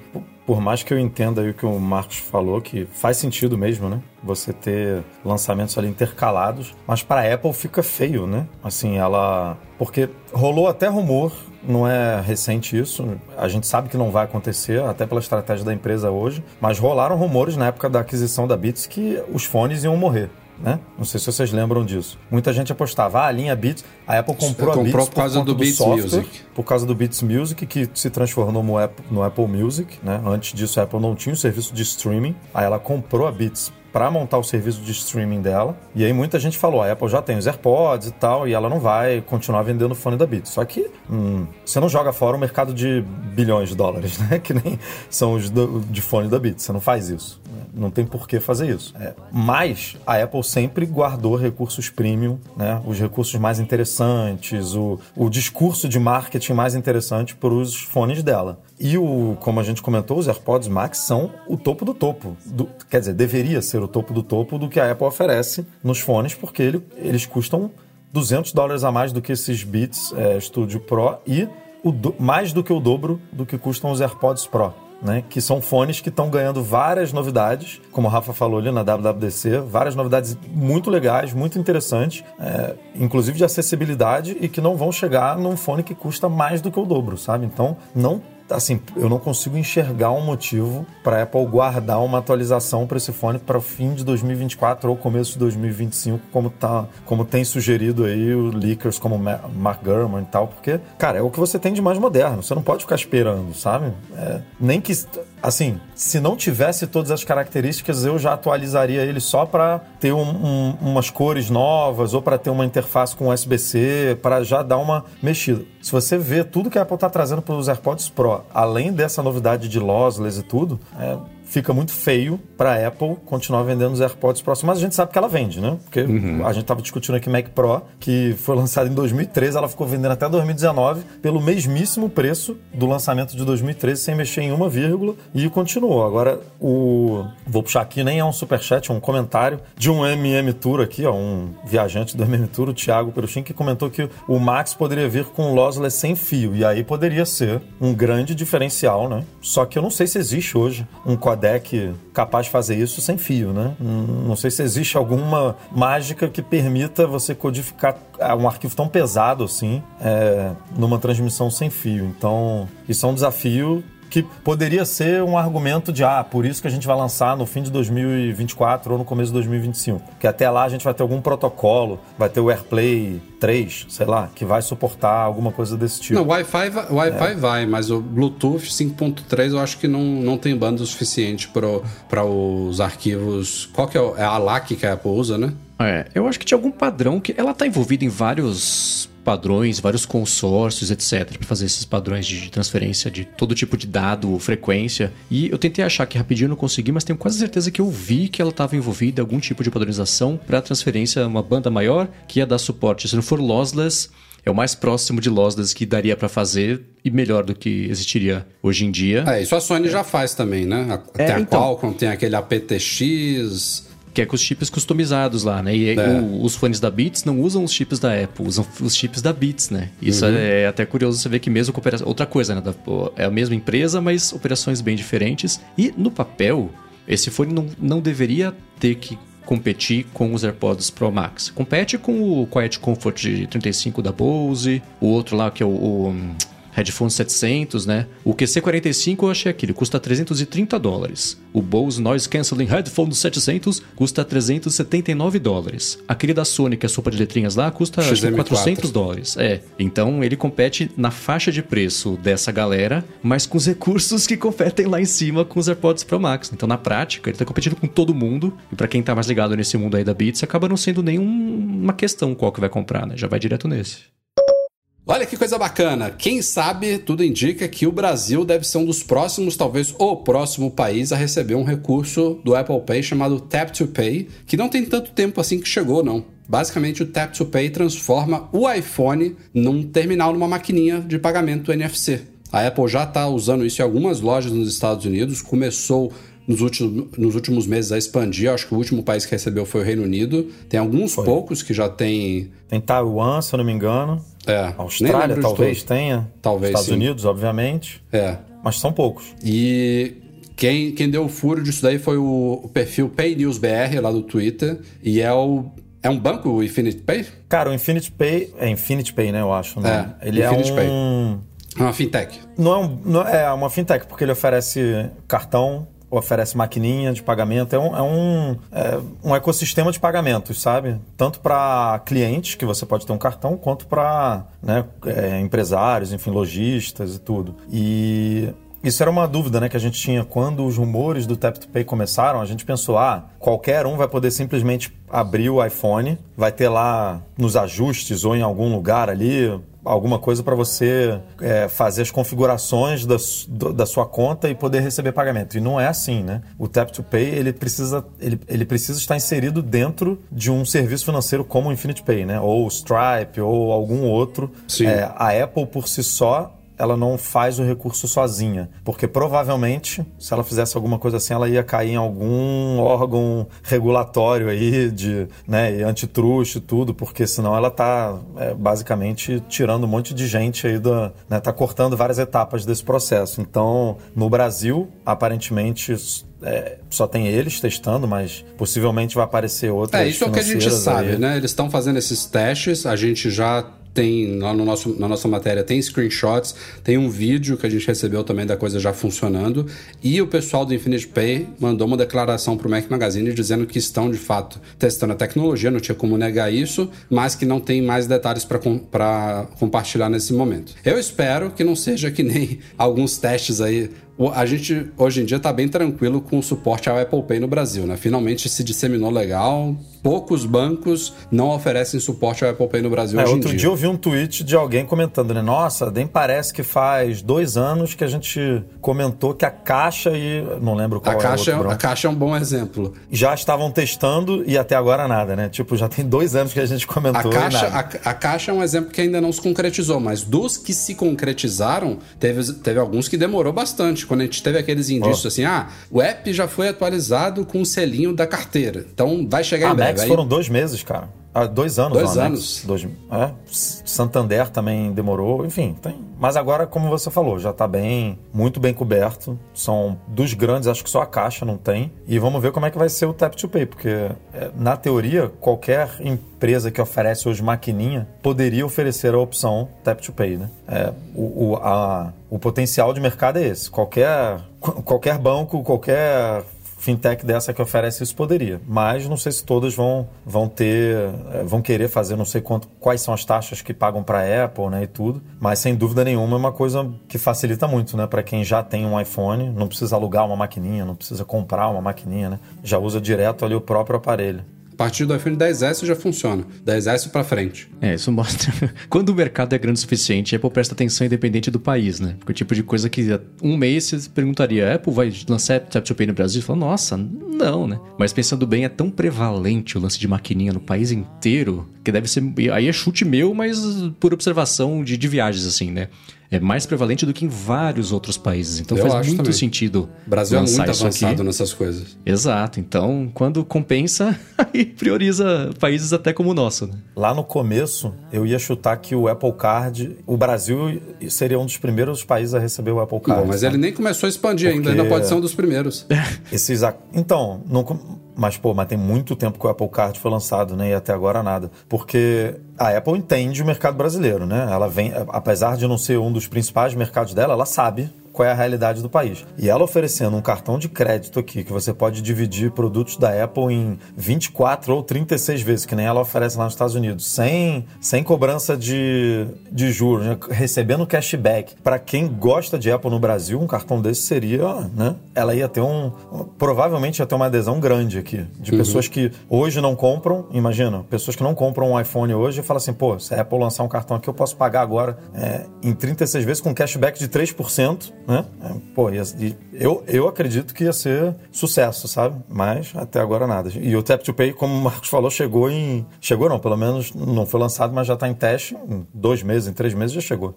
Speaker 2: por mais que eu entenda aí o que o Marcos falou, que faz sentido mesmo, né? Você ter lançamentos ali intercalados, mas para a Apple fica feio, né? Assim, ela. Porque rolou até rumor, não é recente isso, a gente sabe que não vai acontecer, até pela estratégia da empresa hoje, mas rolaram rumores na época da aquisição da Beats que os fones iam morrer. Né? Não sei se vocês lembram disso. Muita gente apostava, ah, a linha Beats, a Apple comprou a
Speaker 1: Comprou
Speaker 2: Beats
Speaker 1: por causa
Speaker 2: conta
Speaker 1: do Beats
Speaker 2: software,
Speaker 1: Music.
Speaker 2: por causa do Beats Music, que se transformou no Apple, no Apple Music, né? Antes disso, a Apple não tinha o serviço de streaming. Aí ela comprou a Beats para montar o serviço de streaming dela. E aí muita gente falou, a Apple já tem os AirPods e tal, e ela não vai continuar vendendo o fone da Beats. Só que hum, você não joga fora o mercado de bilhões de dólares, né? Que nem são os do- de fone da Beats. Você não faz isso. né? Não tem por que fazer isso. É, Mas a Apple sempre guardou recursos premium, né? Os recursos mais interessantes, o, o discurso de marketing mais interessante para os fones dela. E o, como a gente comentou, os AirPods Max são o topo do topo. Do- quer dizer, deveria ser o topo do topo do que a Apple oferece nos fones, porque ele- eles custam 200 dólares a mais do que esses Beats é, Studio Pro e do- mais do que o dobro do que custam os AirPods Pro. Né, que são fones que estão ganhando várias novidades, como o Rafa falou ali na WWDC, várias novidades muito legais, muito interessantes, é, inclusive de acessibilidade e que não vão chegar num fone que custa mais do que o dobro, sabe? Então, não assim, eu não consigo enxergar um motivo para Apple guardar uma atualização para esse fone para o fim de 2024 ou começo de 2025, como, tá, como tem sugerido aí o leakers como Ma- Mark Gurman e tal, porque, cara, é o que você tem de mais moderno. Você não pode ficar esperando, sabe? É, nem que, assim, se não tivesse todas as características, eu já atualizaria ele só para ter um- um- umas cores novas ou para ter uma interface com USB-C, para já dar uma mexida. Se você vê tudo que a Apple está trazendo para os AirPods Pro, além dessa novidade de lossless e tudo, é, fica muito feio para a Apple continuar vendendo os AirPods Pro. Mas a gente sabe que ela vende, né? Porque
Speaker 3: Uhum.
Speaker 2: a gente estava discutindo aqui Mac Pro, que foi lançado em 2013, ela ficou vendendo até 2019 pelo mesmíssimo preço do lançamento de 2013, sem mexer em uma vírgula, e continuou. Agora, o. Vou puxar aqui, nem é um superchat, é um comentário de um MM Tour aqui, ó, um viajante do MM Tour, o Thiago Peruchin, que comentou que o Max poderia vir com lossless sem fio, e aí poderia ser um grande diferencial, né? Só que eu não sei se existe hoje um codec capaz de fazer isso sem fio, né? Não sei se existe alguma mágica que permita você codificar ah, um arquivo tão pesado assim é, numa transmissão sem fio. Então, isso é um desafio que poderia ser um argumento de, ah, por isso que a gente vai lançar no fim de 2024 ou no começo de 2025. Que até lá a gente vai ter algum protocolo, vai ter o AirPlay 3, sei lá, que vai suportar alguma coisa desse tipo.
Speaker 1: Não, Wi-Fi vai, Wi-Fi vai, mas o Bluetooth 5.3 eu acho que não, não tem banda o suficiente para os arquivos. Qual que é, o- é a LAC que a Apple usa, né?
Speaker 3: É, eu acho que tinha algum padrão que ela tá envolvida em vários padrões, vários consórcios, etc, para fazer esses padrões de transferência de todo tipo de dado, frequência. E eu tentei achar aqui rapidinho, não consegui, mas tenho quase certeza que eu vi que ela estava envolvida em algum tipo de padronização para transferência uma banda maior que ia dar suporte. Se não for lossless, é o mais próximo de lossless que daria para fazer e melhor do que existiria hoje em dia.
Speaker 1: É, isso a Sony já faz também, né? A- Tem a
Speaker 3: então.
Speaker 1: Qualcomm, tem aquele APTX.
Speaker 3: Que é com os chips customizados lá, né? E
Speaker 1: É.
Speaker 3: o- os fones da Beats não usam os chips da Apple, usam os chips da Beats, né? Isso
Speaker 1: Uhum.
Speaker 3: é até curioso você ver que mesmo com operação... Outra coisa, né? Da- É a mesma empresa, mas operações bem diferentes. E no papel, esse fone não, não deveria ter que competir com os AirPods Pro Max. Compete com o Quiet Comfort de 35 da Bose, o outro lá que é o... o Headphone 700, né? O QC45 eu achei aquele, custa 330 dólares. O Bose Noise Cancelling Headphone 700 custa 379 dólares. Aquele da Sony, que é a sopa de letrinhas lá, custa acho que
Speaker 1: XM4.
Speaker 3: 400 dólares. É, então ele compete na faixa de preço dessa galera, mas com os recursos que competem lá em cima com os AirPods Pro Max. Então na prática, ele tá competindo com todo mundo. E pra quem tá mais ligado nesse mundo aí da Beats, acaba não sendo nenhuma questão qual que vai comprar, né? Já vai direto nesse.
Speaker 1: Olha que coisa bacana. Quem sabe, tudo indica que o Brasil deve ser um dos próximos, talvez o próximo país a receber um recurso do Apple Pay chamado Tap to Pay, que não tem tanto tempo assim que chegou, não. Basicamente, o Tap to Pay transforma o iPhone num terminal, numa maquininha de pagamento NFC. A Apple já está usando isso em algumas lojas nos Estados Unidos, começou nos últimos, nos últimos meses a expandir. Acho que o último país que recebeu foi o Reino Unido. Tem alguns poucos que já tem.
Speaker 2: Tem Taiwan, se eu não me engano.
Speaker 1: É,
Speaker 2: Austrália talvez tenha.
Speaker 1: Talvez,
Speaker 2: Estados
Speaker 1: sim.
Speaker 2: Unidos, obviamente.
Speaker 1: É.
Speaker 2: Mas são poucos.
Speaker 1: E quem, quem deu o furo disso daí foi o, o perfil Pay News BR lá do Twitter. E é o. É um banco, o Infinite Pay?
Speaker 2: Cara, o Infinity Pay. É Infinity Pay, né? Eu acho. Né?
Speaker 1: É,
Speaker 2: ele
Speaker 1: Infinity
Speaker 2: é
Speaker 1: Pay.
Speaker 2: um.
Speaker 1: É uma fintech.
Speaker 2: Não é, um, não é uma fintech, porque ele oferece cartão, oferece maquininha de pagamento. É um, é um, é um ecossistema de pagamentos, sabe? Tanto para clientes, que você pode ter um cartão, quanto para né, é, empresários, enfim, lojistas e tudo. E isso era uma dúvida né, que a gente tinha quando os rumores do Tap to Pay começaram. A gente pensou, ah, qualquer um vai poder simplesmente abrir o iPhone, vai ter lá nos ajustes ou em algum lugar ali alguma coisa para você é, fazer as configurações da, da sua conta e poder receber pagamento. E não é assim, né? O Tap to Pay ele precisa, ele, ele precisa estar inserido dentro de um serviço financeiro como o Infinite Pay, né? Ou o Stripe ou algum outro.
Speaker 1: Sim.
Speaker 2: É, a Apple por si só ela não faz o recurso sozinha, porque provavelmente se ela fizesse alguma coisa assim, ela ia cair em algum órgão regulatório aí de, né, e antitruste e tudo, porque senão ela tá é, basicamente tirando um monte de gente aí da, né, tá cortando várias etapas desse processo. Então, no Brasil, aparentemente é, só tem eles testando, mas possivelmente vai aparecer outras
Speaker 1: É, isso é o que a gente sabe,
Speaker 2: aí.
Speaker 1: né? Eles estão fazendo esses testes, a gente já tem lá no nosso, na nossa matéria tem screenshots, tem um vídeo que a gente recebeu também da coisa já funcionando e o pessoal do Infinite Pay mandou uma declaração para o Mac Magazine dizendo que estão de fato testando a tecnologia, não tinha como negar isso, mas que não tem mais detalhes para compartilhar nesse momento. Eu espero que não seja que nem alguns testes aí a gente hoje em dia tá bem tranquilo com o suporte ao Apple Pay no Brasil, né? Finalmente se disseminou legal. Poucos bancos não oferecem suporte ao Apple Pay no Brasil
Speaker 2: É,
Speaker 1: hoje em
Speaker 2: outro dia. eu vi um tweet de alguém comentando, né? Nossa, nem parece que faz dois anos que a gente comentou que a Caixa e. Não lembro qual
Speaker 1: A caixa,
Speaker 2: outro
Speaker 1: a caixa é um bom exemplo.
Speaker 2: Já estavam testando e até agora nada, né? Tipo, já tem dois anos que a gente
Speaker 1: A
Speaker 2: comentou. e
Speaker 1: caixa,
Speaker 2: nada.
Speaker 1: a, a caixa é um exemplo que ainda não se concretizou, mas dos que se concretizaram, teve, teve alguns que demorou bastante. Quando a gente teve aqueles indícios assim, ah, o app já foi atualizado com o selinho da carteira. Então vai chegar
Speaker 2: A
Speaker 1: em breve.
Speaker 2: Max
Speaker 1: Aí-
Speaker 2: foram dois meses, cara. Ah, dois anos.
Speaker 1: Dois anos.
Speaker 2: Dois, é, Santander também demorou. Enfim, tem. Mas agora, como você falou, já tá bem, muito bem coberto. São dos grandes, acho que só a Caixa não tem. E vamos ver como é que vai ser o Tap to Pay, porque é, na teoria, qualquer empresa que oferece hoje maquininha poderia oferecer a opção Tap to Pay, né? É, o, o, a- o potencial de mercado é esse. Qualquer, qualquer banco, qualquer fintech dessa que oferece isso poderia, mas não sei se todas vão, vão ter, eh, vão querer fazer, não sei quanto, quais são as taxas que pagam para Apple, né, e tudo. Mas sem dúvida nenhuma é uma coisa que facilita muito, né, para quem já tem um iPhone, não precisa alugar uma maquininha, não precisa comprar uma maquininha, né, já usa direto ali o próprio aparelho.
Speaker 1: Partir do iPhone 10S já funciona. 10S pra frente.
Speaker 3: É, isso mostra. Quando o mercado é grande o suficiente, a Apple presta atenção independente do país, né? Porque o tipo de coisa que um mês você perguntaria, Apple vai lançar Tap Pay no Brasil? Fala, nossa, não, né? Mas pensando bem, é tão prevalente o lance de maquininha no país inteiro que deve ser. Aí é chute meu, mas por observação de, de viagens, assim, né? É mais prevalente do que em vários outros países. Então
Speaker 1: Eu
Speaker 3: faz muito
Speaker 1: também.
Speaker 3: sentido.
Speaker 1: O Brasil é muito
Speaker 3: isso aqui.
Speaker 1: avançado nessas coisas.
Speaker 3: Exato. Então, quando compensa, aí prioriza países até como o nosso, né?
Speaker 2: Lá no começo, eu ia chutar que o Apple Card, o Brasil seria um dos primeiros países a receber o Apple Card.
Speaker 1: Bom, mas
Speaker 2: sabe?
Speaker 1: ele nem começou a expandir ainda,
Speaker 2: Porque-
Speaker 1: ainda pode ser um dos primeiros.
Speaker 2: Esses. Então, não mas pô, mas tem muito tempo que o Apple Card foi lançado, né? E até agora nada. Porque a Apple entende o mercado brasileiro, né? Ela vem, apesar de não ser um dos principais mercados dela, ela sabe qual é a realidade do país. E ela oferecendo um cartão de crédito aqui, que você pode dividir produtos da Apple em 24 ou 36 vezes, que nem ela oferece lá nos Estados Unidos, sem, sem cobrança de, de juros, né? recebendo cashback. Para quem gosta de Apple no Brasil, um cartão desse seria, né? Ela ia ter um. Provavelmente ia ter uma adesão grande aqui, de pessoas que hoje não compram, imagina, pessoas que não compram um iPhone hoje e falam assim, pô, se a Apple lançar um cartão aqui, eu posso pagar agora é, em 36 vezes com cashback de 3%, né? Pô, ia- eu, eu acredito que ia ser sucesso, sabe? Mas até agora nada. E o Tap to Pay, como o Marcos falou, chegou em. Chegou não, pelo menos não foi lançado, mas já está em teste. Em dois meses, em três meses já chegou.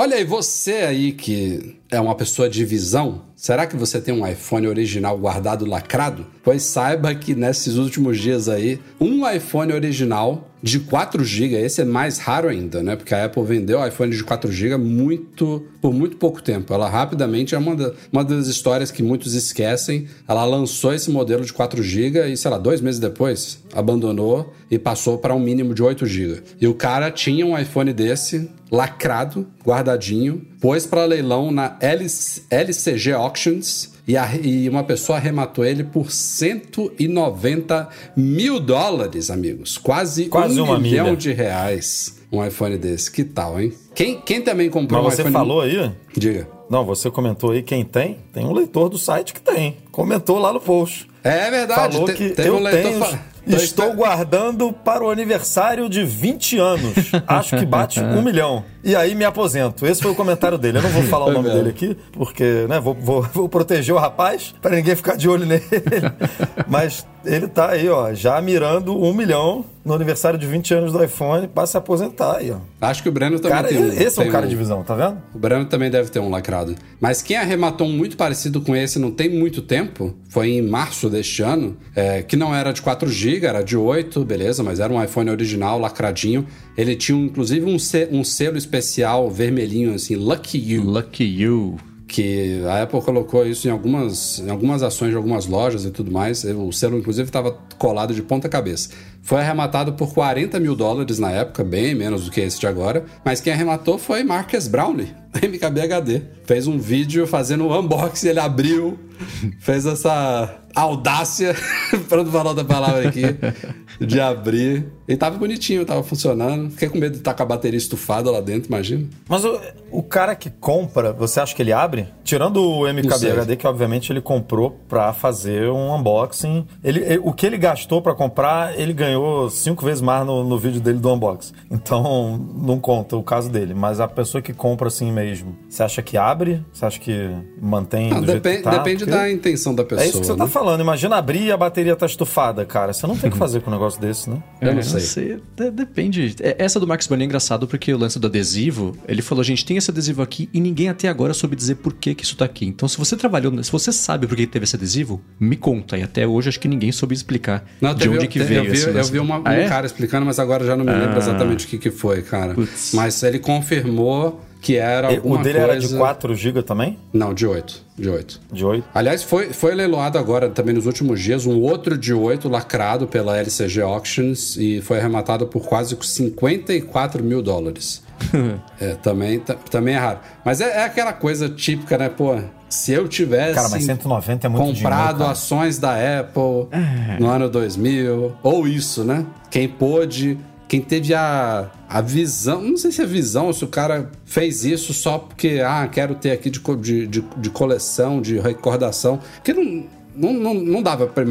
Speaker 1: Olha aí, você aí que é uma pessoa de visão, será que você tem um iPhone original guardado lacrado? Pois saiba que nesses últimos dias aí, um iPhone original de 4 GB, esse é mais raro ainda, né? Porque a Apple vendeu o iPhone de 4 GB muito, por muito pouco tempo. Ela rapidamente é uma, da- uma das histórias que muitos esquecem. Ela lançou esse modelo de 4 GB e, sei lá, dois meses depois, abandonou e passou para um mínimo de 8 GB. E o cara tinha um iPhone desse, lacrado, guardadinho, pôs para leilão na LC LCG Auctions e, a- e uma pessoa arrematou ele por 190 mil dólares, amigos. Quase,
Speaker 2: Quase
Speaker 1: um milhão
Speaker 2: milha.
Speaker 1: de reais um iPhone desse. Que tal, hein? Quem, quem também comprou
Speaker 2: Mas
Speaker 1: um
Speaker 2: você
Speaker 1: iPhone...
Speaker 2: falou aí.
Speaker 1: Diga.
Speaker 2: Não, você comentou aí quem tem. Tem um leitor do site que tem. Comentou lá no post.
Speaker 1: É verdade.
Speaker 2: Falou
Speaker 1: te-
Speaker 2: que eu
Speaker 1: um leitor
Speaker 2: tenho.
Speaker 1: fa-
Speaker 2: Estou guardando para o aniversário de 20 anos. Acho que bate um milhão. E aí me aposento. Esse foi o comentário dele. Eu não vou falar o nome dele aqui, porque né, vou, vou- vou proteger o rapaz para ninguém ficar de olho nele. Mas ele tá aí, ó, já mirando um milhão no aniversário de 20 anos do iPhone para se aposentar aí, ó.
Speaker 1: Acho que o Breno também
Speaker 2: Cara,
Speaker 1: tem um.
Speaker 2: esse é
Speaker 1: tem
Speaker 2: um cara de visão, tá vendo?
Speaker 1: O Breno também deve ter um lacrado. Mas quem arrematou um muito parecido com esse não tem muito tempo, foi em março deste ano, é, que não era de 4 GB, era de 8, beleza, mas era um iPhone original, lacradinho. Ele tinha inclusive um, se- um selo especial vermelhinho, assim, Lucky You.
Speaker 3: Lucky you.
Speaker 1: que a Apple colocou isso em algumas, em algumas ações de algumas lojas e tudo mais. O selo, inclusive, estava colado de ponta cabeça. Foi arrematado por 40 mil dólares na época, bem menos do que esse de agora. Mas quem arrematou foi Marcus Brownlee, MKBHD. Fez um vídeo fazendo um unboxing, ele abriu, fez essa audácia, para não falar outra palavra aqui, de abrir. E tava bonitinho, tava funcionando. Fiquei com medo de estar com a bateria estufada lá dentro, imagina.
Speaker 2: Mas o, o cara que compra, você acha que ele abre? Tirando o MKBHD, que obviamente ele comprou pra fazer um unboxing. Ele, ele- o que ele gastou pra comprar, ele ganhou cinco vezes mais no, no vídeo dele do unboxing. Então, não conta o caso dele. Mas a pessoa que compra assim mesmo, você acha que abre? Você acha que mantém
Speaker 1: Não,
Speaker 2: do jeito
Speaker 1: depende
Speaker 2: que tá?
Speaker 1: depende
Speaker 2: Porque-
Speaker 1: da intenção da pessoa.
Speaker 2: É isso que você
Speaker 1: né?
Speaker 2: tá falando. Imagina abrir e a bateria tá estufada, cara. Você não tem o que fazer com um negócio desse, né?
Speaker 1: Eu não
Speaker 3: É,
Speaker 1: sei.
Speaker 3: de- depende. É, Essa do Max Bunny é engraçado porque o lance do adesivo, ele falou, gente, tem esse adesivo aqui e ninguém até agora soube dizer por que, que isso tá aqui. Então, se você trabalhou, se você sabe por que teve esse adesivo, me conta. E até hoje acho que ninguém soube explicar
Speaker 1: Não,
Speaker 3: de onde que
Speaker 1: te-
Speaker 3: veio
Speaker 1: eu vi,
Speaker 3: esse
Speaker 1: Eu
Speaker 3: lance.
Speaker 1: vi uma- um
Speaker 3: Ah, é?
Speaker 1: cara explicando, mas agora já não me lembro exatamente o que, que foi, cara.
Speaker 3: Putz.
Speaker 1: Mas ele confirmou que era
Speaker 2: E-
Speaker 1: alguma
Speaker 2: o dele
Speaker 1: coisa...
Speaker 2: era de 4 GB também?
Speaker 1: Não, de 8. De 8.
Speaker 2: De 8?
Speaker 1: Aliás, foi, foi leiloado agora, também nos últimos dias, um outro de 8 lacrado pela LCG Auctions e foi arrematado por quase 54 mil dólares. é, também, ta- também é raro. Mas é, é aquela coisa típica, né? Pô, se eu tivesse
Speaker 2: Cara, mas 190 é muito
Speaker 1: comprado
Speaker 2: dinheiro,
Speaker 1: ações da Apple no ano 2000, ou isso, né? Quem pôde, quem teve a, a visão, não sei se é visão ou se o cara fez isso só porque, ah, quero ter aqui de, de, de, de coleção, de recordação, porque não. Não, não, não dava pra.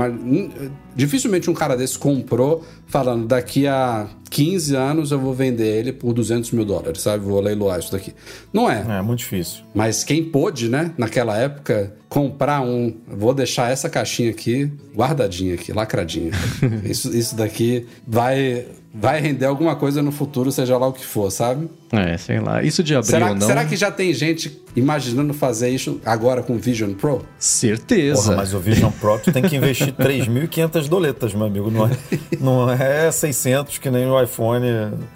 Speaker 1: Dificilmente um cara desse comprou falando daqui a 15 anos eu vou vender ele por 200 mil dólares, sabe? Vou leiloar isso daqui. Não é.
Speaker 2: É, muito difícil.
Speaker 1: Mas quem pôde, né, naquela época, comprar um. Vou deixar essa caixinha aqui, guardadinha aqui, lacradinha. isso, isso daqui vai, vai render alguma coisa no futuro, seja lá o que for, sabe?
Speaker 3: É, sei lá. Isso de abrir
Speaker 1: Será,
Speaker 3: ou não...
Speaker 1: será que já tem gente imaginando fazer isso agora com o Vision Pro?
Speaker 3: Certeza.
Speaker 2: Porra, mas o Vision Pro tu tem que investir 3.500 doletas, meu amigo. Não é, não é 600 que nem o iPhone.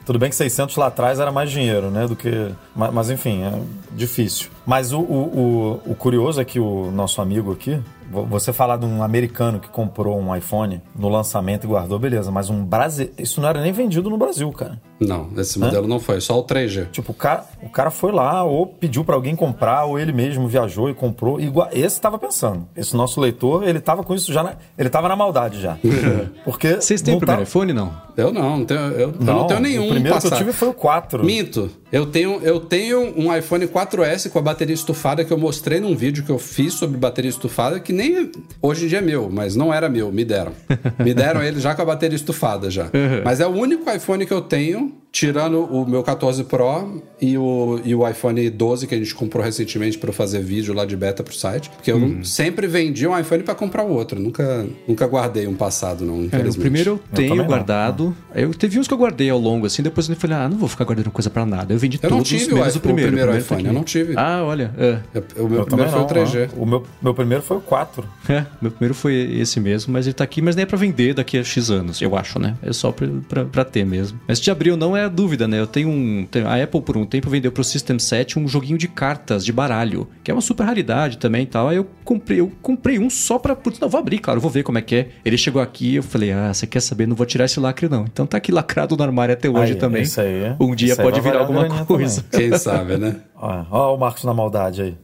Speaker 2: Tudo bem que 600 lá atrás era mais dinheiro, né? Do que. Mas, mas, enfim, é difícil. Mas o, o, o, o curioso é que o nosso amigo aqui. vo- Você falar de um americano que comprou um iPhone no lançamento e guardou, beleza. Mas um brasileiro. Isso não era nem vendido no Brasil, cara.
Speaker 1: Não, esse modelo não foi, só o 3G.
Speaker 2: Tipo, o cara, o cara foi lá, ou pediu pra alguém comprar, ou ele mesmo viajou e comprou. Igual, esse tava pensando. Esse nosso leitor, ele tava com isso já. Na, ele tava na maldade já. Porque.
Speaker 3: Vocês têm
Speaker 2: não
Speaker 3: o primeiro
Speaker 2: tá-
Speaker 3: iPhone, não?
Speaker 1: Eu não, não tenho, eu, eu não tenho nenhum.
Speaker 2: O primeiro que eu tive foi o 4.
Speaker 1: Minto. Eu tenho, eu tenho um iPhone 4S com a bateria estufada que eu mostrei num vídeo que eu fiz sobre bateria estufada, que nem hoje em dia é meu, mas não era meu, me deram. Me deram ele já com a bateria estufada já. Mas é o único iPhone que eu tenho, tirando o meu 14 Pro e o, e o iPhone 12 que a gente comprou recentemente para fazer vídeo lá de beta pro site. Porque eu
Speaker 2: Uhum.
Speaker 1: sempre vendi um iPhone para comprar o outro. Nunca, nunca guardei um passado, não,
Speaker 3: É,
Speaker 1: infelizmente.
Speaker 3: o primeiro eu tenho
Speaker 2: não.
Speaker 3: guardado. Eu teve uns que eu guardei ao longo, assim, depois eu falei, ah, não vou ficar guardando coisa pra nada. Eu vendi
Speaker 1: Eu não
Speaker 3: todos,
Speaker 1: tive o
Speaker 3: menos
Speaker 1: iPhone-
Speaker 3: o primeiro.
Speaker 1: o primeiro
Speaker 3: tá
Speaker 1: iPhone, eu não tive.
Speaker 3: Ah, olha. É.
Speaker 1: Eu- o meu
Speaker 2: Eu
Speaker 1: primeiro foi o
Speaker 2: não,
Speaker 1: 3G.
Speaker 2: não. O meu, meu primeiro foi o 4.
Speaker 3: É, meu primeiro foi esse mesmo, mas ele tá aqui, mas nem é pra vender daqui a X anos, eu acho, né? É só pra, pra, pra ter mesmo. Mas de abril não é a dúvida, né? Eu tenho um. tenho- A Apple, por um tempo, vendeu pro System 7 um joguinho de cartas de baralho, que é uma super raridade também e tal. Aí eu comprei, eu comprei um só pra. Putz, não, vou abrir, claro, vou ver como é que é. Ele chegou aqui eu falei, ah, você quer saber? Não vou tirar esse lacre, não. Então tá aqui lacrado no armário até hoje
Speaker 2: Aí,
Speaker 3: também.
Speaker 2: isso aí.
Speaker 3: Um dia
Speaker 2: Isso aí
Speaker 3: pode virar alguma coisa.
Speaker 1: Quem sabe, né?
Speaker 2: Ó, ó o Marcos na maldade aí.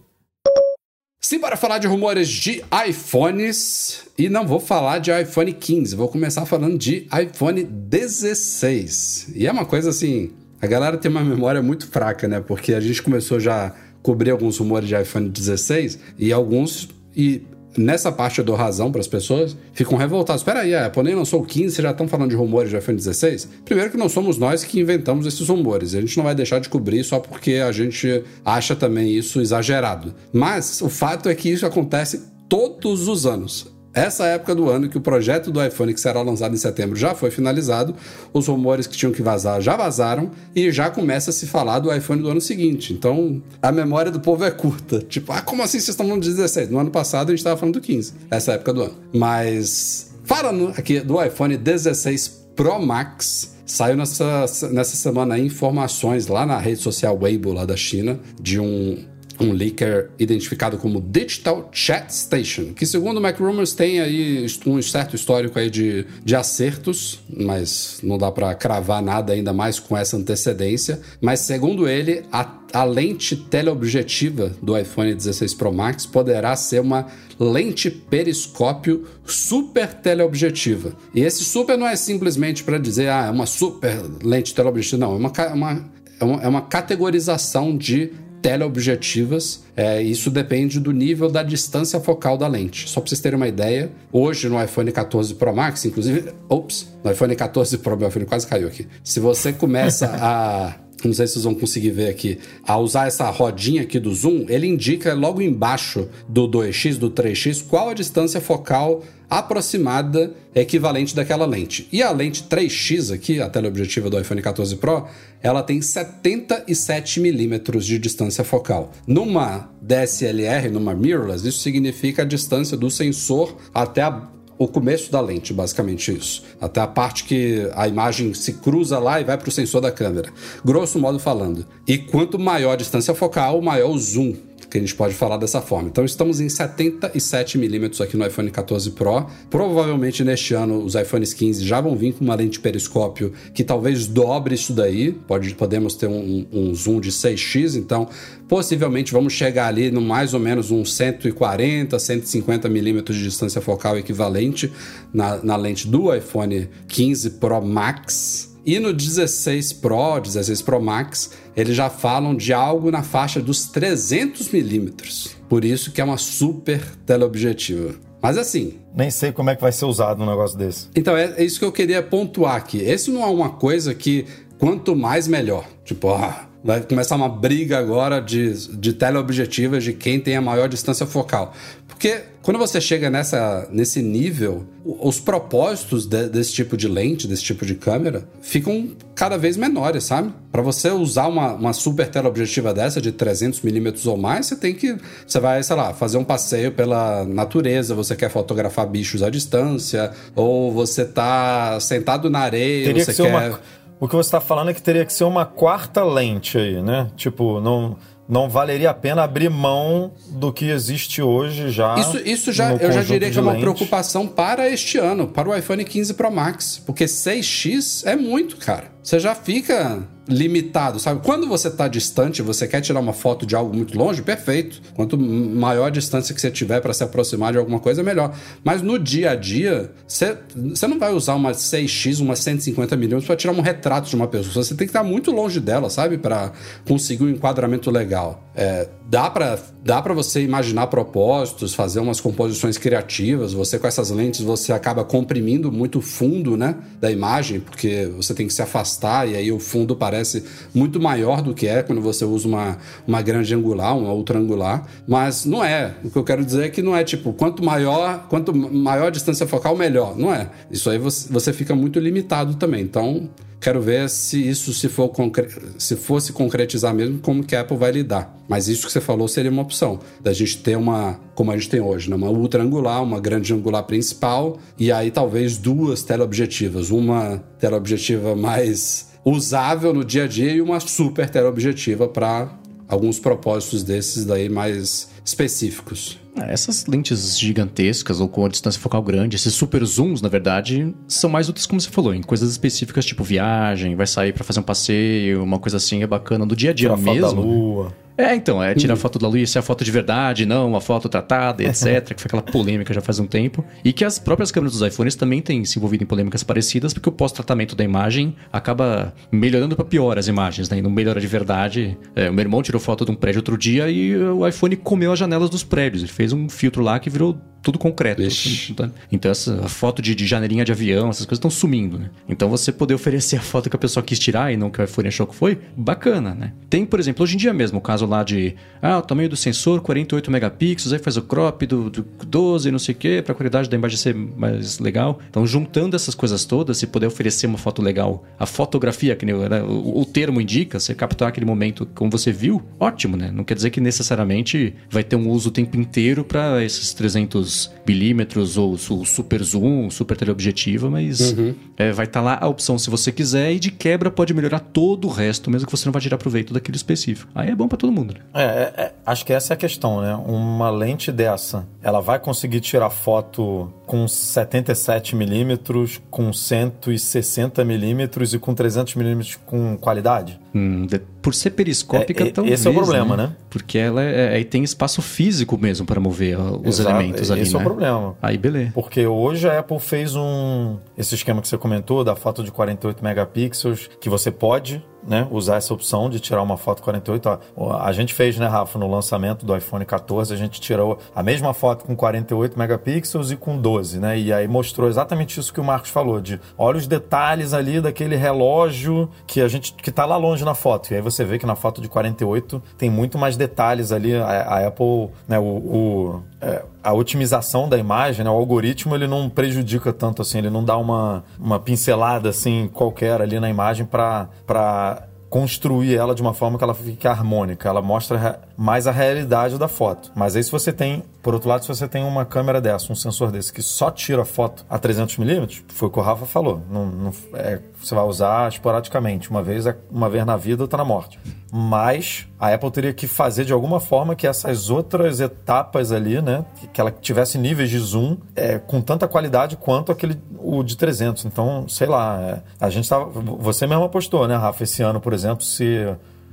Speaker 1: Sim, para falar de rumores de iPhones. E não vou falar de iPhone 15, vou começar falando de iPhone 16. E é uma coisa assim. A galera tem uma memória muito fraca, né? Porque a gente começou já a cobrir alguns rumores de iPhone 16 e alguns. E nessa parte eu dou razão para as pessoas, ficam revoltados. Espera aí, a Apple nem lançou o 15, vocês já estão falando de rumores de iPhone 16? Primeiro que não somos nós que inventamos esses rumores. A gente não vai deixar de cobrir só porque a gente acha também isso exagerado. Mas o fato é que isso acontece todos os anos. Essa época do ano que o projeto do iPhone que será lançado em setembro já foi finalizado, os rumores que tinham que vazar já vazaram e já começa a se falar do iPhone do ano seguinte. Então, a memória do povo é curta. Tipo, ah, como assim vocês estão falando de 16? No ano passado a gente estava falando do 15, essa época do ano. Mas, falando aqui do iPhone 16 Pro Max, saiu nessa, nessa semana informações lá na rede social Weibo, lá da China, de um um leaker identificado como Digital Chat Station, que segundo o MacRumors tem aí um certo histórico aí de, de acertos, mas não dá para cravar nada ainda mais com essa antecedência. Mas segundo ele, a, a lente teleobjetiva do iPhone 16 Pro Max poderá ser uma lente periscópio super teleobjetiva. E esse super não é simplesmente para dizer, ah, é uma super lente teleobjetiva, não, é uma, uma, é uma, é uma categorização de teleobjetivas. É, isso depende do nível da distância focal da lente. Só para vocês terem uma ideia, hoje no iPhone 14 Pro Max, inclusive, ops, no iPhone 14 Pro, meu iPhone quase caiu aqui. Se você começa a não sei se vocês vão conseguir ver aqui, a usar essa rodinha aqui do zoom, ele indica logo embaixo do 2x, do 3x, qual a distância focal aproximada equivalente daquela lente. E a lente 3x aqui, a teleobjetiva do iPhone 14 Pro, ela tem 77 milímetros de distância focal. Numa DSLR, numa mirrorless, isso significa a distância do sensor até a o começo da lente, basicamente isso. Até a parte que a imagem se cruza lá e vai para o sensor da câmera. Grosso modo falando. E quanto maior a distância focal, maior o zoom que a gente pode falar dessa forma. Então estamos em 77 milímetros aqui no iPhone 14 Pro. Provavelmente neste ano os iPhones 15 já vão vir com uma lente periscópio que talvez dobre isso daí. Pode, podemos ter um, um zoom de 6x, então possivelmente vamos chegar ali no mais ou menos uns 140, 150 milímetros de distância focal equivalente na, na lente do iPhone 15 Pro Max. E no 16 Pro, 16 Pro Max, eles já falam de algo na faixa dos 300 milímetros. Por isso que é uma super teleobjetiva. Mas assim.
Speaker 2: Nem sei como é que vai ser usado um negócio desse.
Speaker 1: Então é, é isso que eu queria pontuar aqui. Esse não é uma coisa que quanto mais melhor. Tipo, ah, vai começar uma briga agora de, de teleobjetivas de quem tem a maior distância focal. Porque quando você chega nessa, nesse nível, os propósitos de, desse tipo de lente, desse tipo de câmera, ficam cada vez menores, sabe? Para você usar uma, uma super teleobjetiva dessa de 300 milímetros ou mais, você tem que. Você vai, sei lá, fazer um passeio pela natureza, você quer fotografar bichos à distância, ou você tá sentado na areia,
Speaker 2: Teria
Speaker 1: você
Speaker 2: que ser
Speaker 1: quer.
Speaker 2: uma... O que você está falando é que teria que ser uma quarta lente aí, né? Tipo, não não valeria a pena abrir mão do que existe hoje já.
Speaker 1: Isso, isso já, eu já diria que é uma preocupação para este ano, para o iPhone 15 Pro Max. Porque 6x é muito, cara. Você já fica limitado, sabe? Quando você está distante, você quer tirar uma foto de algo muito longe, perfeito. Quanto maior a distância que você tiver para se aproximar de alguma coisa, melhor. Mas no dia a dia, você, você não vai usar uma 6x, uma 150mm para tirar um retrato de uma pessoa. Você tem que estar muito longe dela, sabe? Para conseguir um enquadramento legal. É, dá para dá para você imaginar propósitos, fazer umas composições criativas. Você com essas lentes você acaba comprimindo muito o fundo, né, da imagem, porque você tem que se afastar e aí o fundo parece muito maior do que é quando você usa uma, uma grande angular, uma ultra angular, mas não é. O que eu quero dizer é que não é tipo quanto maior, quanto maior a distância focal melhor, não é. Isso aí você, você fica muito limitado também. Então, Quero ver se isso se for concre... se fosse concretizar mesmo, como que a Apple vai lidar. Mas isso que você falou seria uma opção, da gente ter uma, como a gente tem hoje, né? uma ultra angular, uma grande angular principal, e aí talvez duas teleobjetivas. Uma teleobjetiva mais usável no dia a dia e uma super teleobjetiva para alguns propósitos desses daí mais específicos.
Speaker 3: É, essas lentes gigantescas ou com a distância focal grande, esses super zooms, na verdade, são mais úteis, como você falou, em coisas específicas, tipo viagem, vai sair para fazer um passeio, uma coisa assim é bacana. Do dia a dia mesmo. Da
Speaker 2: lua.
Speaker 3: É, então, é tirar uhum. foto da luz, se é a foto de verdade, não, uma foto tratada, etc. que foi aquela polêmica já faz um tempo. E que as próprias câmeras dos iPhones também têm se envolvido em polêmicas parecidas, porque o pós-tratamento da imagem acaba melhorando para pior as imagens, né? E não melhora de verdade. É, o meu irmão tirou foto de um prédio outro dia e o iPhone comeu as janelas dos prédios. Ele fez um filtro lá que virou tudo concreto. Então, então, essa foto de, de janelinha de avião, essas coisas estão sumindo, né? Então, você poder oferecer a foto que a pessoa quis tirar e não que o iPhone achou que foi, bacana, né? Tem, por exemplo, hoje em dia mesmo, o caso lá de, ah, o tamanho do sensor, 48 megapixels, aí faz o crop do, do 12, não sei o quê, para a qualidade da imagem ser mais legal. Então, juntando essas coisas todas, se puder oferecer uma foto legal, a fotografia, que né, o, o termo indica, você captar aquele momento como você viu, ótimo, né? Não quer dizer que necessariamente vai ter um uso o tempo inteiro para esses 300 milímetros ou o super zoom, super teleobjetiva, mas uhum. é, vai estar tá lá a opção se você quiser e de quebra pode melhorar todo o resto, mesmo que você não vá tirar proveito daquele específico. Aí é bom para todo mundo. Né?
Speaker 2: É, é, Acho que essa é a questão, né? Uma lente dessa, ela vai conseguir tirar foto com 77 milímetros, com 160 milímetros e com 300 milímetros com qualidade?
Speaker 3: Hum, por ser periscópica,
Speaker 2: É, é,
Speaker 3: talvez.
Speaker 2: esse é o problema, né?
Speaker 3: Porque ela é, aí tem espaço físico mesmo para mover os
Speaker 2: Exato,
Speaker 3: elementos ali,
Speaker 2: esse é o
Speaker 3: né?
Speaker 2: problema.
Speaker 3: Aí, beleza.
Speaker 2: Porque hoje a Apple fez um. Esse esquema que você comentou, da foto de 48 megapixels, que você pode né, usar essa opção de tirar uma foto 48. Ó, A gente fez, né, Rafa, no lançamento do iPhone 14, a gente tirou a mesma foto com 48 megapixels e com 12, né? E aí mostrou exatamente isso que o Marcos falou, de olha os detalhes ali daquele relógio que a gente que tá lá longe na foto. E aí você vê que na foto de 48 tem muito mais detalhes ali. A, a Apple, né, o, o- é, a otimização da imagem, né, o algoritmo, ele não prejudica tanto assim, ele não dá uma, uma pincelada assim qualquer ali na imagem para construir ela de uma forma que ela fique harmônica. Ela mostra mais a realidade da foto. Mas aí se você tem, por outro lado, se você tem uma câmera dessa, um sensor desse que só tira foto a 300mm, foi o que o Rafa falou. Não, não- é, você vai usar esporadicamente. Uma vez, é- uma vez na vida, outra na morte. Mas a Apple teria que fazer de alguma forma que essas outras etapas ali, né, que, ela tivesse níveis de zoom é, com tanta qualidade quanto aquele o de 300. Então, sei lá, é, a gente tava, você mesmo apostou, né, Rafa, esse ano, por exemplo, se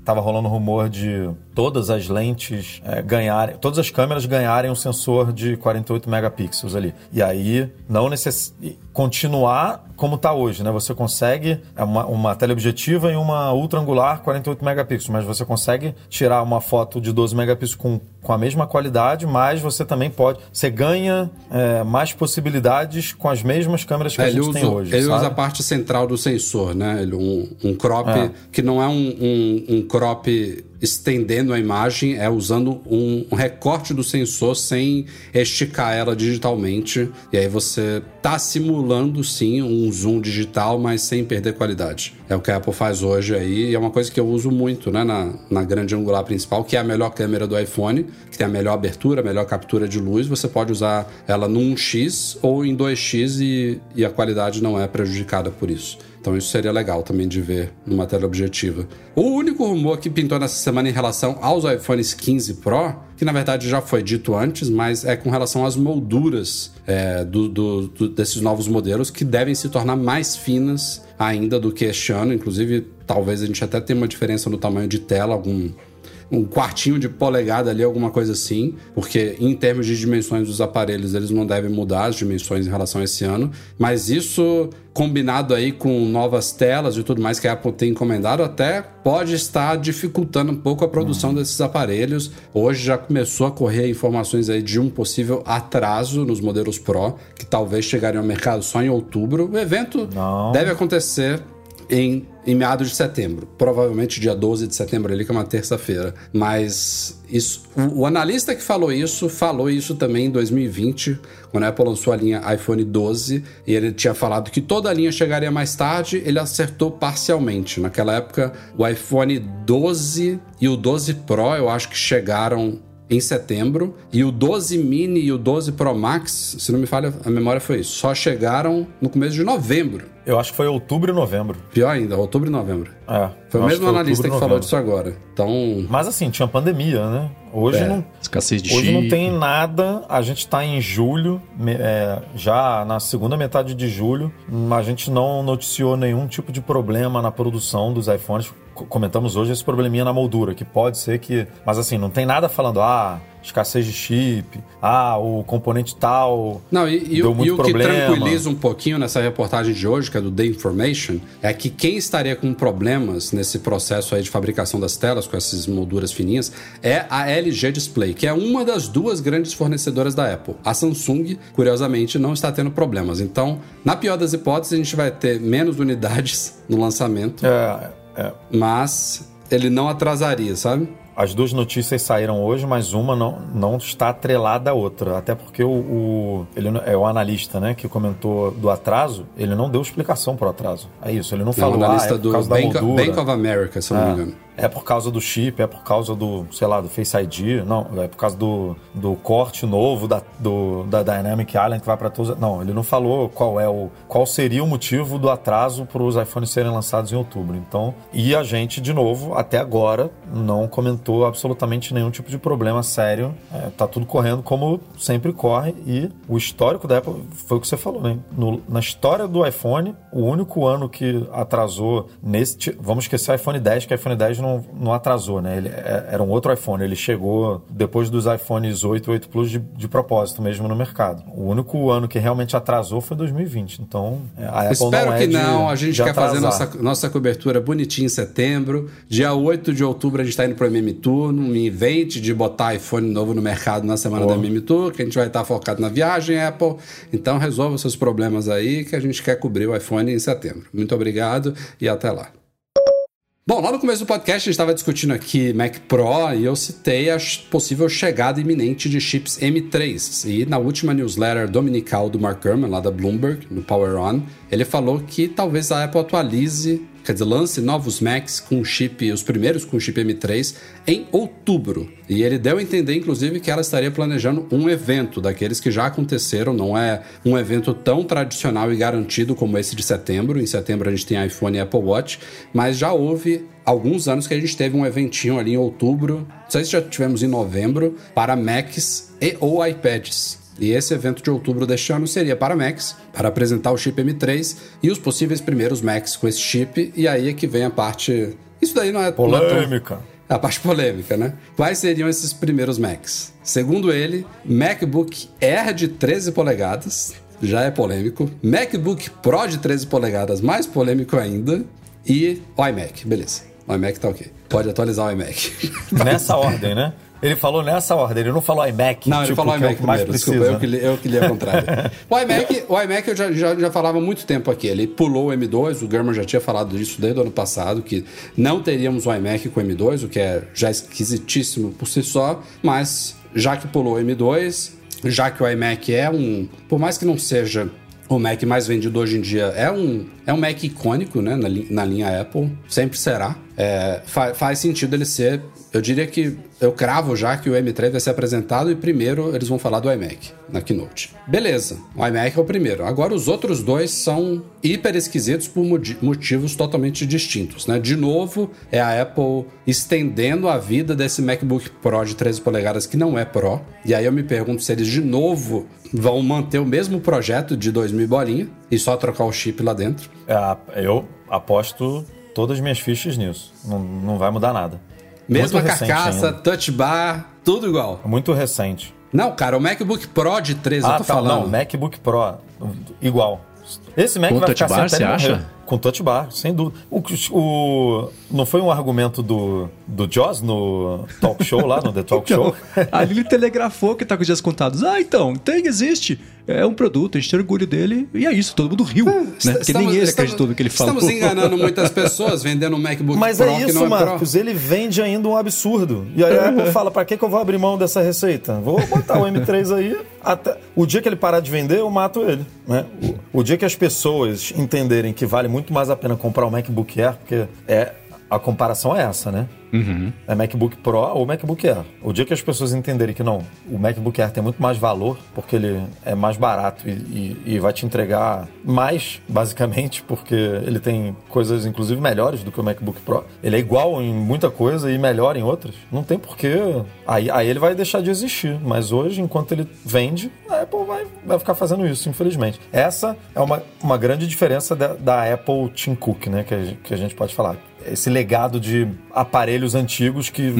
Speaker 2: tava rolando rumor de todas as lentes é, ganharem, todas as câmeras ganharem um sensor de 48 megapixels ali. E aí não necess... continuar como está hoje, né? Você consegue é uma, uma teleobjetiva e uma ultra angular 48 megapixels, mas você consegue tirar uma foto de 12 megapixels com, com a mesma qualidade, mas você também pode, você ganha é, mais possibilidades com as mesmas câmeras que
Speaker 1: É,
Speaker 2: a gente
Speaker 1: usa,
Speaker 2: tem hoje.
Speaker 1: ele
Speaker 2: sabe?
Speaker 1: usa a parte central do sensor, né? Ele, um, um crop
Speaker 2: É.
Speaker 1: que não é um, um, um crop estendendo a imagem, é usando um, recorte do sensor sem esticar ela digitalmente. E aí você tá simulando sim um zoom digital, mas sem perder qualidade. É o que a Apple faz hoje aí, e é uma coisa que eu uso muito, né? Na, na grande angular principal, que é a melhor câmera do iPhone, que tem a melhor abertura, a melhor captura de luz. Você pode usar ela num X ou em 2X e, e a qualidade não é prejudicada por isso. Então isso seria legal também de ver numa tela objetiva. O único rumor que pintou nessa semana em relação aos iPhones 15 Pro, que na verdade já foi dito antes, mas é com relação às molduras é, do- do- do- desses novos modelos que devem se tornar mais finas ainda do que este ano. Inclusive, talvez a gente até tenha uma diferença no tamanho de tela, algum um quartinho de polegada ali, alguma coisa assim, porque em termos de dimensões dos aparelhos, eles não devem mudar as dimensões em relação a esse ano, mas isso combinado aí com novas telas e tudo mais que a Apple tem encomendado, até pode estar dificultando um pouco a produção desses aparelhos. Hoje já começou a correr informações aí de um possível atraso nos modelos Pro, que talvez chegariam ao mercado só em outubro. O evento
Speaker 2: Não.
Speaker 1: deve acontecer em, em meados de setembro. Provavelmente dia 12 de setembro ali, que é uma terça-feira. Mas isso, o, o analista que falou isso, falou isso também em 2020, quando a Apple lançou a linha iPhone 12, e ele tinha falado que toda a linha chegaria mais tarde, ele acertou parcialmente. Naquela época, o iPhone 12 e o 12 Pro, eu acho que chegaram em setembro, e o 12 mini e o 12 Pro Max, se não me falha a memória foi isso, só chegaram no começo de novembro.
Speaker 2: Eu acho que foi outubro e novembro.
Speaker 1: Pior ainda, outubro e novembro.
Speaker 2: É,
Speaker 1: Foi o mesmo
Speaker 2: foi
Speaker 1: analista que falou disso agora. Então,
Speaker 2: Mas assim, tinha pandemia, né? Hoje
Speaker 1: É.
Speaker 2: não.
Speaker 3: Escassez de
Speaker 2: Hoje
Speaker 3: chip.
Speaker 2: não tem nada, a gente está em julho, é, já na segunda metade de julho, a gente não noticiou nenhum tipo de problema na produção dos iPhones. Co- Comentamos hoje esse probleminha na moldura, que pode ser que. Mas assim, não tem nada falando, ah, escassez de chip, ah, o componente tal.
Speaker 1: Não, e, e
Speaker 2: deu muito
Speaker 1: e o que
Speaker 2: problema.
Speaker 1: tranquiliza um pouquinho nessa reportagem de hoje, que é do The Information, é que quem estaria com problemas nesse processo aí de fabricação das telas, com essas molduras fininhas, é a LG Display, que é uma das duas grandes fornecedoras da Apple. A Samsung, curiosamente, não está tendo problemas. Então, na pior das hipóteses, a gente vai ter menos unidades no lançamento,
Speaker 2: É, é,
Speaker 1: mas ele não atrasaria, sabe?
Speaker 2: As duas notícias saíram hoje, mas uma não, não está atrelada à outra. Até porque o, o- ele é o analista, né, que comentou do atraso, ele não deu explicação pro atraso. É isso, ele não
Speaker 1: É um
Speaker 2: falou, ah, é
Speaker 1: analista do Bank. Bank of America, se não me
Speaker 2: Ah,
Speaker 1: engano.
Speaker 2: É por causa do chip, é por causa do, sei lá, do Face ID, não, é por causa do, do corte novo da, do, da Dynamic Island que vai para todos. Não, ele não falou qual é o qual seria o motivo do atraso para os iPhones serem lançados em outubro. Então, e a gente de novo até agora não comentou absolutamente nenhum tipo de problema sério. É, tá tudo correndo como sempre corre e o histórico da Apple foi o que você falou, né? No, na história do iPhone, o único ano que atrasou nesse, vamos esquecer o iPhone 10, que o iPhone 10 não, não atrasou, né? Ele é, era um outro iPhone, ele chegou depois dos iPhones 8 e 8 Plus de, de propósito mesmo no mercado. O único ano que realmente atrasou foi 2020. Então, a Apple
Speaker 1: Espero
Speaker 2: não é
Speaker 1: que
Speaker 2: de-
Speaker 1: não. A gente quer fazer nossa, nossa cobertura bonitinha em setembro. Dia 8 de outubro a gente está indo para o MM Tour, num evento de botar iPhone novo no mercado na semana
Speaker 2: Boa.
Speaker 1: da MM Tour, que a gente vai estar focado na viagem, Apple. Então resolva seus problemas aí, que a gente quer cobrir o iPhone em setembro. Muito obrigado e até lá. Bom, lá no começo do podcast a gente estava discutindo aqui Mac Pro e eu citei a possível chegada iminente de chips M3. E na última newsletter dominical do Mark Gurman, lá da Bloomberg, no Power On, ele falou que talvez a Apple atualize, quer dizer, lance novos Macs com chip, os primeiros com chip M3, em outubro. E ele deu a entender, inclusive, que ela estaria planejando um evento daqueles que já aconteceram, não é um evento tão tradicional e garantido como esse de setembro. Em setembro a gente tem iPhone e Apple Watch, mas já houve alguns anos que a gente teve um eventinho ali em outubro, não sei se já tivemos em novembro, para Macs e ou iPads. E esse evento de outubro deste ano seria para Macs, para apresentar o chip M3 e os possíveis primeiros Macs com esse chip. E aí é que vem a parte. Isso daí não é. não é tão-
Speaker 2: Polêmica.
Speaker 1: a parte polêmica, né? Quais seriam esses primeiros Macs? Segundo ele, MacBook Air de 13 polegadas, já é polêmico. MacBook Pro de 13 polegadas, mais polêmico ainda. E o iMac, beleza. O iMac tá ok. Pode atualizar o iMac.
Speaker 2: Nessa ordem, né? Ele falou nessa ordem, ele não falou iMac.
Speaker 1: Não, ele
Speaker 2: tipo,
Speaker 1: falou
Speaker 2: que é o
Speaker 1: iMac
Speaker 2: que mais
Speaker 1: primeiro.
Speaker 2: precisa.
Speaker 1: Desculpa, eu que, li, eu que li ao contrário. o iMac, o iMac eu já, já, já falava há muito tempo aqui. Ele pulou o M2, o German já tinha falado disso desde o ano passado, que não teríamos o iMac com M2, o que é já esquisitíssimo por si só, mas já que pulou o M2, já que o iMac é um. Por mais que não seja o Mac mais vendido hoje em dia é um, é um Mac icônico, né? Na, na linha Apple, sempre será. É, fa- faz sentido ele ser. Eu diria que eu cravo já que o M3 vai ser apresentado e primeiro eles vão falar do iMac na Keynote. Beleza, o iMac é o primeiro. Agora os outros dois são hiper esquisitos por motivos totalmente distintos, né? De novo, é a Apple estendendo a vida desse MacBook Pro de 13 polegadas que não é Pro. E aí eu me pergunto se eles de novo vão manter o mesmo projeto de 2000 bolinha e só trocar o chip lá dentro.
Speaker 2: É, eu aposto todas as minhas fichas nisso. Não, não vai mudar nada.
Speaker 1: Mesma
Speaker 2: Muito
Speaker 1: carcaça, touch bar, tudo igual.
Speaker 2: Muito recente.
Speaker 1: Não, cara, o MacBook Pro de 13, eu
Speaker 2: Ah,
Speaker 1: tô
Speaker 2: tá,
Speaker 1: falando.
Speaker 2: não, MacBook Pro, igual. Esse Mac
Speaker 3: Com
Speaker 2: vai
Speaker 3: touch
Speaker 2: ficar
Speaker 3: bar,
Speaker 2: sem até
Speaker 3: você acha?
Speaker 2: morrer. Com touch bar, sem dúvida. O, o- não foi um argumento do, do Joss no talk show lá, no The Talk Show?
Speaker 3: Ali ele telegrafou que tá com os dias contados. Ah, então, tem, existe. É um produto, a gente tem orgulho dele. E é isso, todo mundo riu. né? Porque nem ele acreditou no que ele falou.
Speaker 1: Estamos enganando muitas pessoas vendendo um MacBook
Speaker 2: Mas
Speaker 1: Pro
Speaker 2: é
Speaker 1: que
Speaker 2: isso,
Speaker 1: não é
Speaker 2: Marcos. Ele vende ainda um absurdo. E aí a Apple fala: pra que, que eu vou abrir mão dessa receita? Vou botar o M3 aí. Até... O dia que ele parar de vender, eu mato ele. Né? O, o dia que as pessoas entenderem que vale muito mais a pena comprar um MacBook Air, porque é. A comparação é essa, né? É MacBook Pro ou MacBook Air. O dia que as pessoas entenderem que não, o MacBook Air tem muito mais valor, porque ele é mais barato e, e- e vai te entregar mais, basicamente, porque ele tem coisas, inclusive, melhores do que o MacBook Pro. Ele é igual em muita coisa e melhor em outras. Não tem porquê. Aí, aí ele vai deixar de existir. Mas hoje, enquanto ele vende, a Apple vai, vai ficar fazendo isso, infelizmente. Essa é uma, uma grande diferença da, da Apple Tim Cook, né? Que a, que a gente pode falar esse legado de aparelhos antigos que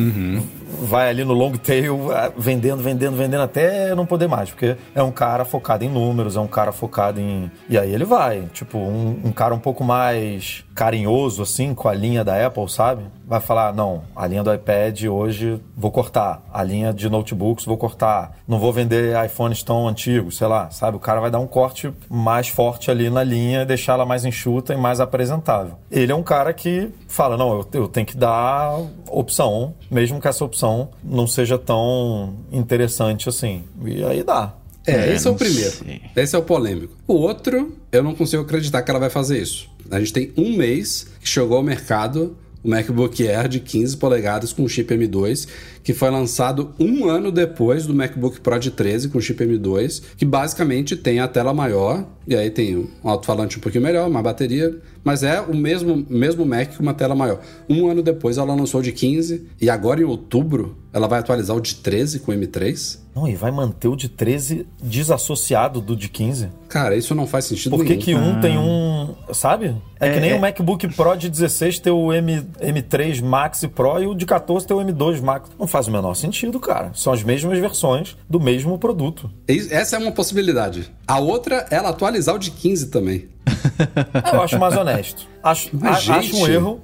Speaker 2: vai ali no long tail vendendo, vendendo, vendendo até não poder mais, porque é um cara focado em números, é um cara focado em. E aí ele vai, tipo, um, um cara um pouco mais carinhoso, assim, com a linha da Apple, sabe? Vai falar: não, a linha do iPad hoje vou cortar, a linha de notebooks vou cortar, não vou vender iPhones tão antigos, sei lá, sabe? O cara vai dar um corte mais forte ali na linha, deixar ela mais enxuta e mais apresentável. Ele é um cara que fala: não, eu, eu tenho que dar opção, mesmo que essa opção não seja tão interessante assim. E aí dá.
Speaker 1: É,
Speaker 3: É,
Speaker 1: esse é o primeiro.
Speaker 3: sei.
Speaker 1: Esse é o polêmico. O outro, eu não consigo acreditar que ela vai fazer isso. A gente tem um mês que chegou ao mercado o MacBook Air de 15 polegadas com chip M2, que foi lançado um ano depois do MacBook Pro de 13 com chip M2, que basicamente tem a tela maior, e aí tem um alto-falante um pouquinho melhor, uma bateria, mas é o mesmo, mesmo Mac com uma tela maior. Um ano depois ela lançou o de 15, e agora em outubro ela vai atualizar o de 13 com M3.
Speaker 2: Não, e vai manter o de 13 desassociado do de 15.
Speaker 1: Cara, isso não faz sentido
Speaker 2: Por que,
Speaker 1: nenhum.
Speaker 2: que um tem um. Sabe? É, que nem o MacBook Pro de 16 ter o M, M3 Max e Pro e o de 14 ter o M2 Max. Não faz o menor sentido, cara. São as mesmas versões do mesmo produto.
Speaker 1: Essa é uma possibilidade. A outra, ela atualizar o de 15 também.
Speaker 2: Eu acho mais honesto. Acho,
Speaker 1: Mas,
Speaker 2: a- acho um erro.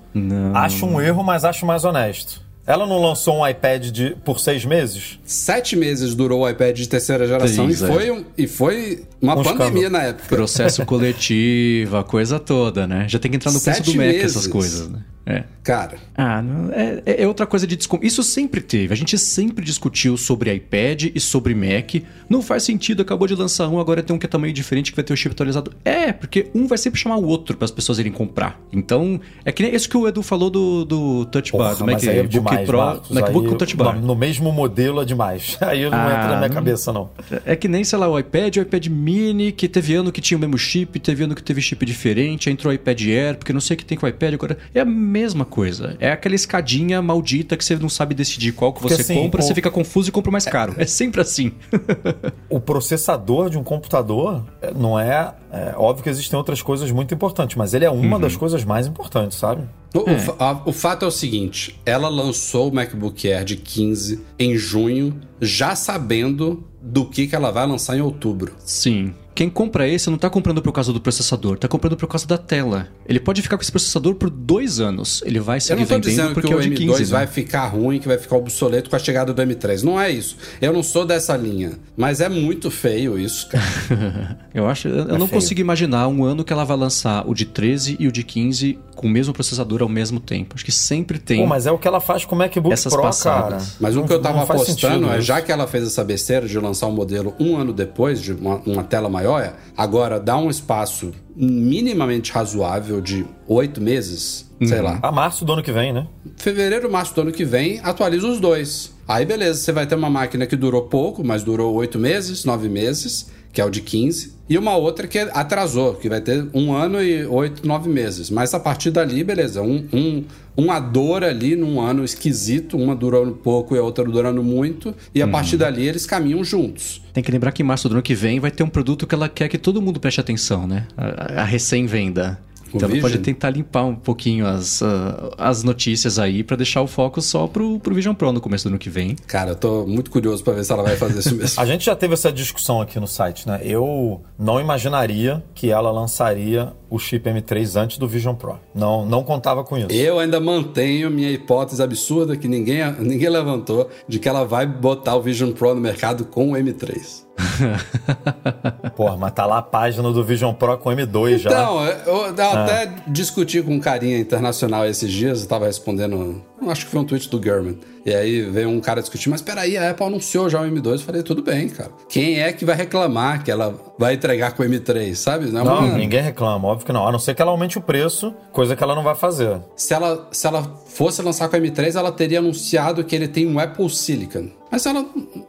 Speaker 2: Acho um erro, mas acho mais honesto. Ela não lançou um iPad de, por seis meses?
Speaker 1: Sete meses durou o iPad de terceira geração
Speaker 3: Pois
Speaker 1: e,
Speaker 3: é.
Speaker 1: foi um- e foi uma
Speaker 2: Um
Speaker 1: pandemia
Speaker 2: escândalo.
Speaker 1: na época.
Speaker 3: Processo coletivo, a coisa toda, né? Já tem que entrar no preço do Mac
Speaker 1: meses.
Speaker 3: essas coisas, né? É.
Speaker 1: Cara,
Speaker 3: Ah, não- é, é outra coisa de descom... Isso sempre teve. A gente sempre discutiu sobre iPad e sobre Mac. Não faz sentido, acabou de lançar um, agora tem um que é tamanho diferente que vai ter o chip atualizado. É, porque um vai sempre chamar o outro para as pessoas irem comprar. Então, é que nem isso que o Edu falou do, do Touch Bar, do
Speaker 2: mas aí é
Speaker 3: MacBook
Speaker 2: demais,
Speaker 3: Pro,
Speaker 2: Marcos.
Speaker 3: MacBook
Speaker 2: Aí,
Speaker 3: com Touch Bar.
Speaker 2: No, no mesmo modelo é demais. Aí não
Speaker 3: Ah,
Speaker 2: entra na minha
Speaker 3: não-
Speaker 2: cabeça, não.
Speaker 3: É que nem, sei lá, o iPad, o iPad mini, que teve ano que tinha o mesmo chip, teve ano que teve chip diferente, aí entrou o iPad Air, porque não sei o que tem com o iPad agora. É a mesma coisa. É aquela escadinha maldita que você não sabe decidir qual que
Speaker 2: Porque,
Speaker 3: você
Speaker 2: assim,
Speaker 3: compra,
Speaker 2: o-
Speaker 3: você fica confuso e compra o mais caro. É sempre assim.
Speaker 2: O processador de um computador é, não é, é. Óbvio que existem outras coisas muito importantes, mas ele é uma
Speaker 3: Uhum.
Speaker 2: das coisas mais importantes, sabe?
Speaker 1: o, o fa- a- o fato é o seguinte: ela lançou o MacBook Air de 15 em junho, já sabendo do que, que ela vai lançar em outubro.
Speaker 3: Sim. Quem compra esse não tá comprando por causa do processador, tá comprando por causa da tela. Ele pode ficar com esse processador por dois anos. Ele vai seguir
Speaker 1: tô
Speaker 3: vendendo porque
Speaker 1: que
Speaker 3: é
Speaker 1: o
Speaker 3: o de
Speaker 1: M2
Speaker 3: 15.
Speaker 1: vai
Speaker 3: né?
Speaker 1: ficar ruim, que vai ficar obsoleto com a chegada do M3. Não é isso. Eu não sou dessa linha. Mas é muito feio isso, cara.
Speaker 3: Eu acho, eu eu não
Speaker 2: feio.
Speaker 3: consigo imaginar um ano que ela vai lançar o de 13 e o de 15 com o mesmo processador ao mesmo tempo. Acho que sempre tem.
Speaker 2: Pô, mas é o que ela faz com o MacBook
Speaker 3: Essas
Speaker 2: Pro,
Speaker 3: passadas.
Speaker 2: cara.
Speaker 1: Mas o
Speaker 2: Não-
Speaker 1: que eu tava apostando
Speaker 2: sentido
Speaker 1: é, já que ela fez essa besteira de lançar um modelo um ano depois, de uma, uma tela maior, agora dá um espaço minimamente razoável de oito meses, sei lá.
Speaker 2: A março do ano que vem, né?
Speaker 1: Fevereiro, março do ano que vem, atualiza os dois. Aí beleza, você vai ter uma máquina que durou pouco, mas durou oito meses, nove meses, que é o de 15, e uma outra que atrasou, que vai ter um ano e oito, nove meses. Mas a partir dali, beleza, um, um, uma dor ali num ano esquisito, uma durando pouco e a outra durando muito, e a partir dali eles caminham juntos.
Speaker 3: Tem que lembrar que em março do ano que vem vai ter um produto que ela quer que todo mundo preste atenção, né? A, a recém-venda. Então ela pode
Speaker 1: Vision?
Speaker 3: tentar limpar um pouquinho as, ah, as notícias aí pra deixar o foco só pro, pro Vision Pro no começo do ano que vem.
Speaker 1: Cara, eu tô muito curioso pra ver se ela vai fazer isso mesmo.
Speaker 2: A gente já teve essa discussão aqui no site, né? Eu não imaginaria que ela lançaria o chip M3 antes do Vision Pro. Não, não contava com isso.
Speaker 1: Eu ainda mantenho minha hipótese absurda que ninguém, ninguém levantou de que ela vai botar o Vision Pro no mercado com o M3.
Speaker 2: Porra, mas tá lá a página do Vision Pro com M2 já.
Speaker 1: Então, eu, eu até discuti com um carinha internacional esses dias, eu tava respondendo, acho que foi um tweet do German. E aí veio um cara discutir, mas peraí, a Apple anunciou já o M2. Eu falei, tudo bem, cara. Quem é que vai reclamar que ela vai entregar com o M3, sabe? Não é
Speaker 2: Não, ninguém reclama, óbvio que não. A não ser que ela aumente o preço, coisa que ela não vai fazer.
Speaker 1: Se ela, se ela fosse lançar com o M3, ela teria anunciado que ele tem um Apple Silicon. Mas ela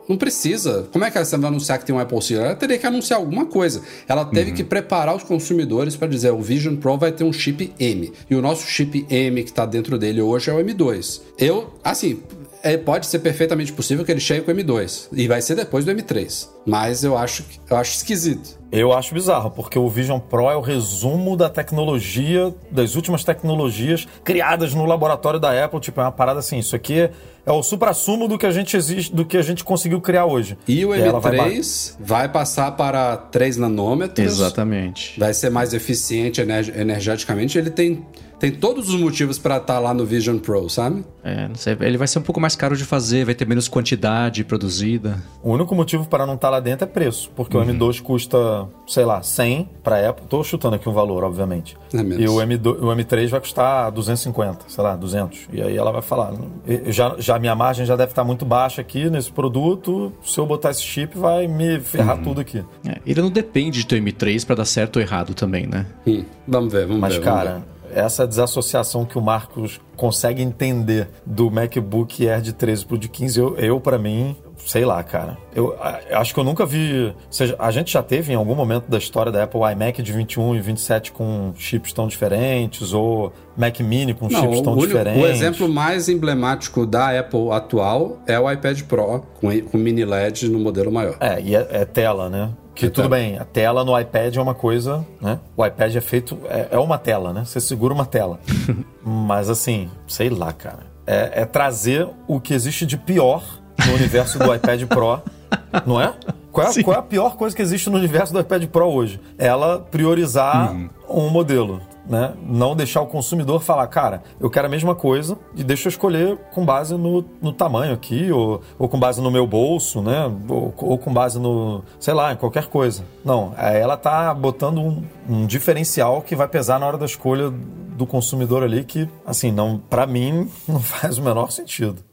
Speaker 1: não precisa. Como é que ela vai anunciar que tem um Apple Silicon? Ela teria que anunciar alguma coisa. Ela teve que preparar os consumidores para dizer: o Vision Pro vai ter um chip M. E o nosso chip M que está dentro dele hoje é o M2. Eu, assim. É, pode ser perfeitamente possível que ele chegue com o M2 e vai ser depois do M3. Mas eu acho, que- eu acho esquisito.
Speaker 2: Eu acho bizarro, porque o Vision Pro é o resumo da tecnologia, das últimas tecnologias criadas no laboratório da Apple. Tipo, é uma parada assim, isso aqui é o supra-sumo do que a gente existe, do que a gente conseguiu criar hoje.
Speaker 1: E o
Speaker 2: ela vai ba-
Speaker 1: M3 vai passar para 3 nanômetros.
Speaker 3: Exatamente.
Speaker 1: vai ser mais eficiente ener- energeticamente. Ele tem, tem todos os motivos para estar lá no Vision Pro, sabe?
Speaker 3: É, não sei, ele vai ser um pouco mais caro de fazer, vai ter menos quantidade produzida.
Speaker 2: O único motivo para não estar lá dentro é preço, porque o M2 custa, sei lá, 100 para Apple. Tô chutando aqui um valor, obviamente.
Speaker 1: É menos.
Speaker 2: e o, M2, o M3 vai custar 250, sei lá, 200. E aí ela vai falar, "Eu já, já a minha margem já deve estar muito baixa aqui nesse produto, se eu botar esse chip vai me ferrar tudo aqui.
Speaker 3: É, ele não depende de ter o M3 pra dar certo ou errado também, né?
Speaker 1: Hum, vamos ver, vamos
Speaker 2: Mas,
Speaker 1: ver. vamos
Speaker 2: cara, essa desassociação que o Marcos consegue entender do MacBook Air de 13 pro de 15, eu, eu para mim, sei lá, cara. Eu a- acho que eu nunca vi. Ou seja, a gente já teve em algum momento da história da Apple iMac de 21 e 27 com chips tão diferentes, ou Mac Mini com
Speaker 1: Não,
Speaker 2: chips tão
Speaker 1: o,
Speaker 2: diferentes.
Speaker 1: o exemplo mais emblemático da Apple atual é o iPad Pro com, com mini LED no modelo maior.
Speaker 2: É, e é, é tela, né? Que
Speaker 1: É
Speaker 2: tudo bem, a tela no iPad é uma coisa, né? O iPad é feito. É, é uma tela, né? Você segura uma tela. Mas assim, sei lá, cara. É, é trazer o que existe de pior no universo do iPad Pro, não é? Qual, é? qual é a pior coisa que existe no universo do iPad Pro hoje? Ela priorizar um modelo. Né? Não deixar o consumidor falar, cara, eu quero a mesma coisa e deixa eu escolher com base no, no tamanho aqui, ou, ou com base no meu bolso, né? Ou, ou com base no, sei lá, em qualquer coisa. Não, aí ela tá botando um, um diferencial que vai pesar na hora da escolha do consumidor ali, que, assim, não, para mim, não faz o menor sentido.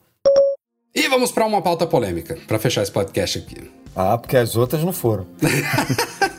Speaker 1: E vamos para uma pauta polêmica, para fechar esse podcast aqui.
Speaker 2: Ah, porque as outras não foram.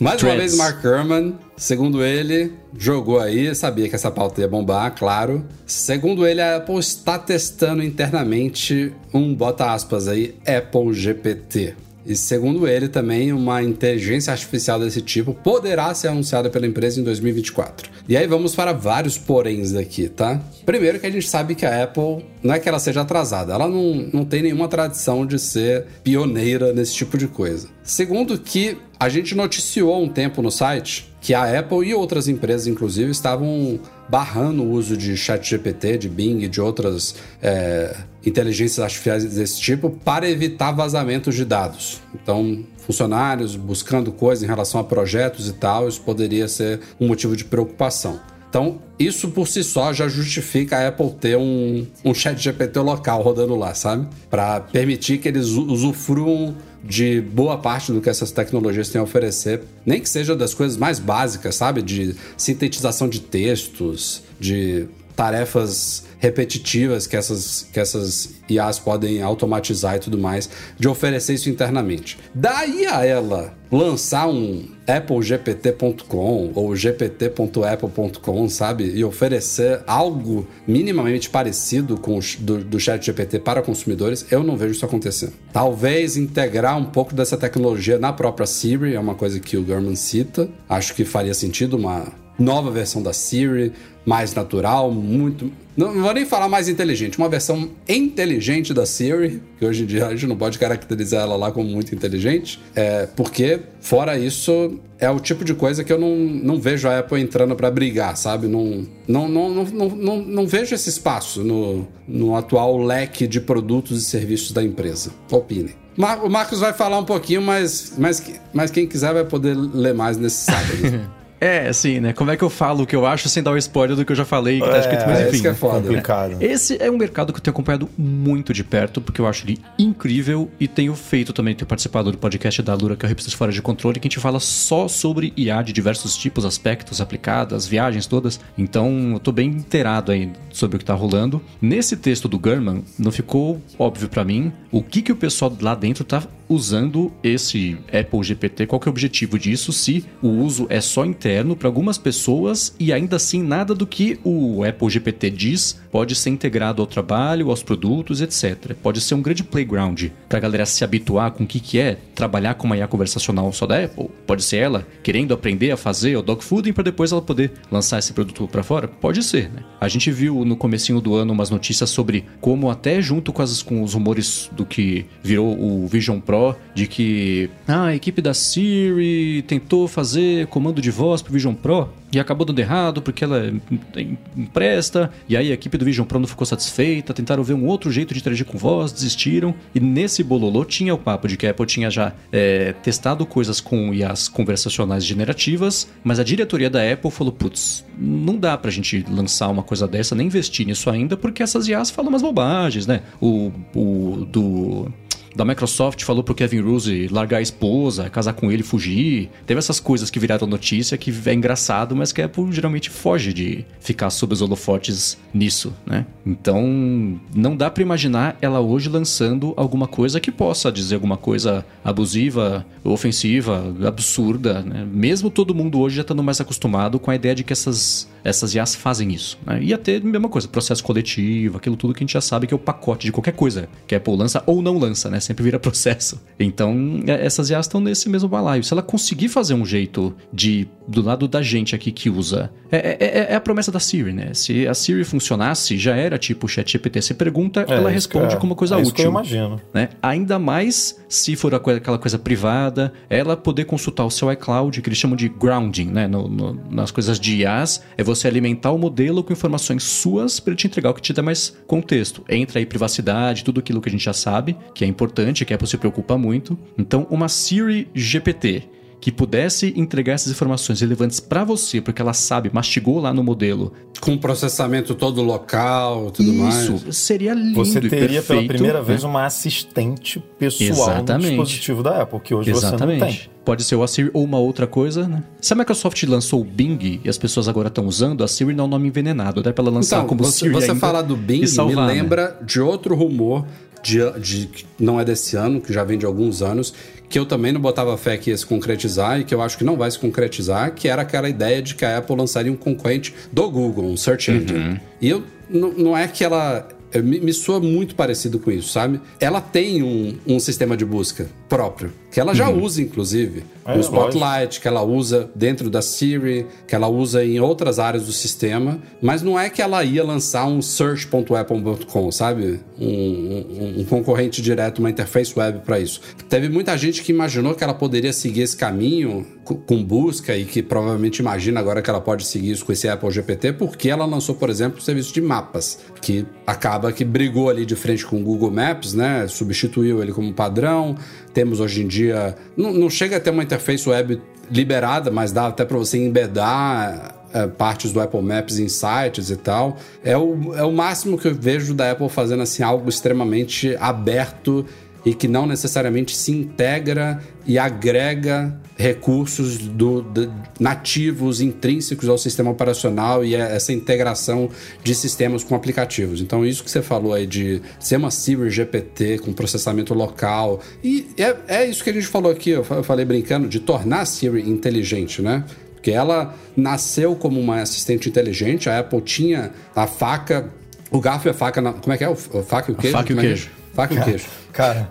Speaker 1: Mais uma vez, Mark Gurman, segundo ele, jogou aí, sabia que essa pauta ia bombar, claro. Segundo ele, a Apple está testando internamente um, bota aspas aí, Apple GPT. E segundo ele também, uma inteligência artificial desse tipo poderá ser anunciada pela empresa em 2024. E aí vamos para vários poréns daqui, tá? Primeiro que a gente sabe que a Apple, não é que ela seja atrasada, ela não, não tem nenhuma tradição de ser pioneira nesse tipo de coisa. Segundo que a gente noticiou há um tempo no site que a Apple e outras empresas, inclusive, estavam barrando o uso de ChatGPT, de Bing e de outras é, inteligências artificiais desse tipo para evitar vazamentos de dados. Então, funcionários buscando coisas em relação a projetos e tal, isso poderia ser um motivo de preocupação. Então, isso por si só já justifica a Apple ter um, um chat GPT local rodando lá, sabe? Para permitir que eles usufruam de boa parte do que essas tecnologias têm a oferecer, nem que seja das coisas mais básicas, sabe? De sintetização de textos, de tarefas repetitivas que essas, que essas IAs podem automatizar e tudo mais, de oferecer isso internamente. Daí a ela lançar um applegpt.com ou gpt.apple.com, sabe? E oferecer algo minimamente parecido com o do, do chat GPT para consumidores, eu não vejo isso acontecendo. Talvez integrar um pouco dessa tecnologia na própria Siri, é uma coisa que o Gurman cita. Acho que faria sentido uma nova versão da Siri, mais natural, muito. Não, vou nem falar mais inteligente, uma versão inteligente da Siri, que hoje em dia a gente não pode caracterizar ela lá como muito inteligente, é, porque, fora isso, é o tipo de coisa que eu não, não vejo a Apple entrando para brigar, sabe? Não, não, não, não, não, não, vejo esse espaço no, no atual leque de produtos e serviços da empresa. Opinem. Mar- O Marcos vai falar um pouquinho, mas, mas, mas quem quiser vai poder ler mais nesse sábado.
Speaker 3: É, assim, né? Como é que eu falo o que eu acho sem dar o spoiler do que eu já falei que tá escrito, mas
Speaker 1: é,
Speaker 3: enfim.
Speaker 1: isso é foda.
Speaker 2: Complicado.
Speaker 3: Esse é um mercado que eu tenho acompanhado muito de perto, porque eu acho ele incrível e tenho feito também, tenho participado do podcast da Lura, que é o Revistas Fora de Controle, que a gente fala só sobre IA de diversos tipos, aspectos, aplicadas, viagens todas. Então, eu tô bem inteirado aí sobre o que tá rolando. Nesse texto do Gurman, não ficou óbvio pra mim o que, que o pessoal lá dentro tá usando esse Apple GPT, qual que é o objetivo disso, se o uso é só interno para algumas pessoas e ainda assim nada do que o Apple GPT diz pode ser integrado ao trabalho, aos produtos, etc. Pode ser um grande playground para a galera se habituar com o que, que é trabalhar com uma IA conversacional só da Apple. Pode ser ela querendo aprender a fazer o dogfooding para depois ela poder lançar esse produto para fora? Pode ser, né? A gente viu no comecinho do ano umas notícias sobre como até junto com, as, com os rumores do que virou o Vision Pro, de que ah, a equipe da Siri tentou fazer comando de voz pro Vision Pro e acabou dando errado porque ela em- empresta, e aí a equipe do Vision Pro não ficou satisfeita, tentaram ver um outro jeito de interagir com voz, desistiram, e nesse bololô tinha o papo de que a Apple tinha já é, testado coisas com IAs conversacionais generativas, mas a diretoria da Apple falou, putz, não dá pra gente lançar uma coisa dessa, nem investir nisso ainda, porque essas IAs falam umas bobagens, né? O, o do da Microsoft falou pro Kevin Rose largar a esposa, casar com ele, fugir. Teve essas coisas que viraram notícia que é engraçado, mas que a Apple geralmente foge de ficar sob os holofotes nisso, né? Então, não dá para imaginar ela hoje lançando alguma coisa que possa dizer alguma coisa abusiva, ofensiva, absurda, né? Mesmo todo mundo hoje já estando mais acostumado com a ideia de que essas essas IAs fazem isso. Né? Ia ter a mesma coisa, processo coletivo, aquilo tudo que a gente já sabe que é o pacote de qualquer coisa que a Apple lança ou não lança, né? Sempre vira processo. Então, é, essas IAs estão nesse mesmo balaio. Se ela conseguir fazer um jeito de, do lado da gente aqui que usa, é, é, é a promessa da Siri, né? Se a Siri funcionasse, já era tipo o ChatGPT. Você pergunta,
Speaker 2: É,
Speaker 3: ela responde
Speaker 2: é-
Speaker 3: como uma coisa
Speaker 2: é
Speaker 3: útil
Speaker 2: isso que eu imagino.
Speaker 3: né? Ainda mais se for aquela coisa privada, ela poder consultar o seu iCloud, que eles chamam de grounding, né? No- no- nas coisas de IaaS, é você alimentar o modelo com informações suas para ele te entregar o que te dá mais contexto. Entra aí privacidade, tudo aquilo que a gente já sabe, que é importante, que a Apple se preocupa muito. Então, uma Siri GPT que pudesse entregar essas informações relevantes para você, porque ela sabe, mastigou lá no modelo.
Speaker 1: Com processamento todo local e tudo mais.
Speaker 3: Isso seria lindo
Speaker 2: Você
Speaker 3: e
Speaker 2: teria pela
Speaker 3: perfeito,
Speaker 2: primeira
Speaker 3: né?
Speaker 2: vez uma assistente pessoal
Speaker 3: Exatamente.
Speaker 2: no dispositivo da Apple, que hoje você não tem.
Speaker 3: Exatamente. Pode ser o Siri ou uma outra coisa, né? Se a Microsoft lançou o Bing e as pessoas agora estão usando, a Siri não é um nome envenenado. Dá pra ela lançar
Speaker 1: Então,
Speaker 3: como
Speaker 1: você,
Speaker 3: Siri
Speaker 1: você
Speaker 3: ainda
Speaker 1: falar do Bing
Speaker 3: e salvar,
Speaker 1: me
Speaker 3: né?
Speaker 1: lembra de outro rumor de, de que não é desse ano, que já vem de alguns anos, que eu também não botava fé que ia se concretizar e que eu acho que não vai se concretizar, que era aquela ideia de que a Apple lançaria um concorrente do Google, um search engine.
Speaker 3: Uhum.
Speaker 1: E eu não, é que ela é, me, me soa muito parecido com isso, sabe? Ela tem um, um sistema de busca próprio, que ela já
Speaker 3: Uhum.
Speaker 1: usa, inclusive.
Speaker 2: É,
Speaker 1: o Spotlight, que ela usa dentro da Siri, que ela usa em outras áreas do sistema, mas não é que ela ia lançar um search.apple.com, sabe? Um, um- um concorrente direto, uma interface web para isso. Teve muita gente que imaginou que ela poderia seguir esse caminho co- com busca e que provavelmente imagina agora que ela pode seguir isso com esse Apple GPT, porque ela lançou, por exemplo, o serviço de mapas, que acaba que brigou ali de frente com o Google Maps, né? Substituiu ele como padrão. Temos hoje em dia. Não, não chega a ter uma interface web liberada, mas dá até para você embedar é, partes do Apple Maps em sites e tal. É o, é o máximo que eu vejo da Apple fazendo assim algo extremamente aberto e que não necessariamente se integra e agrega recursos do, do- nativos, intrínsecos ao sistema operacional e é essa integração de sistemas com aplicativos. Então, isso que você falou aí de ser uma Siri GPT com processamento local, e é, é isso que a gente falou aqui, eu fa- eu falei brincando, de tornar a Siri inteligente, né? Porque ela nasceu como uma assistente inteligente, a Apple tinha a faca, o garfo e a faca, na- como é que é? O, faca e o queijo?
Speaker 3: faca e o
Speaker 1: é?
Speaker 3: queijo.
Speaker 1: Faca e o queijo.
Speaker 2: Cara,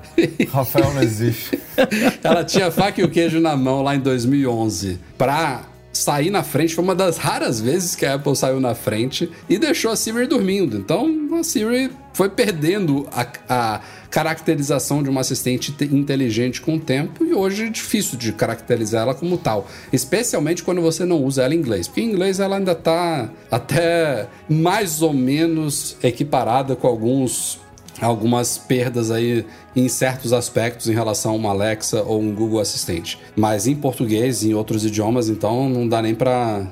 Speaker 2: Rafael não existe.
Speaker 1: Ela tinha faca e o queijo na mão lá em 2011 pra sair na frente. Foi uma das raras vezes que a Apple saiu na frente e deixou a Siri dormindo. Então a Siri foi perdendo a, a caracterização de uma assistente te- inteligente com o tempo e hoje é difícil de caracterizar ela como tal. Especialmente quando você não usa ela em inglês. Porque em inglês ela ainda tá até mais ou menos equiparada com alguns algumas perdas aí em certos aspectos em relação a uma Alexa ou um Google Assistente. Mas em português e em outros idiomas, então não dá nem para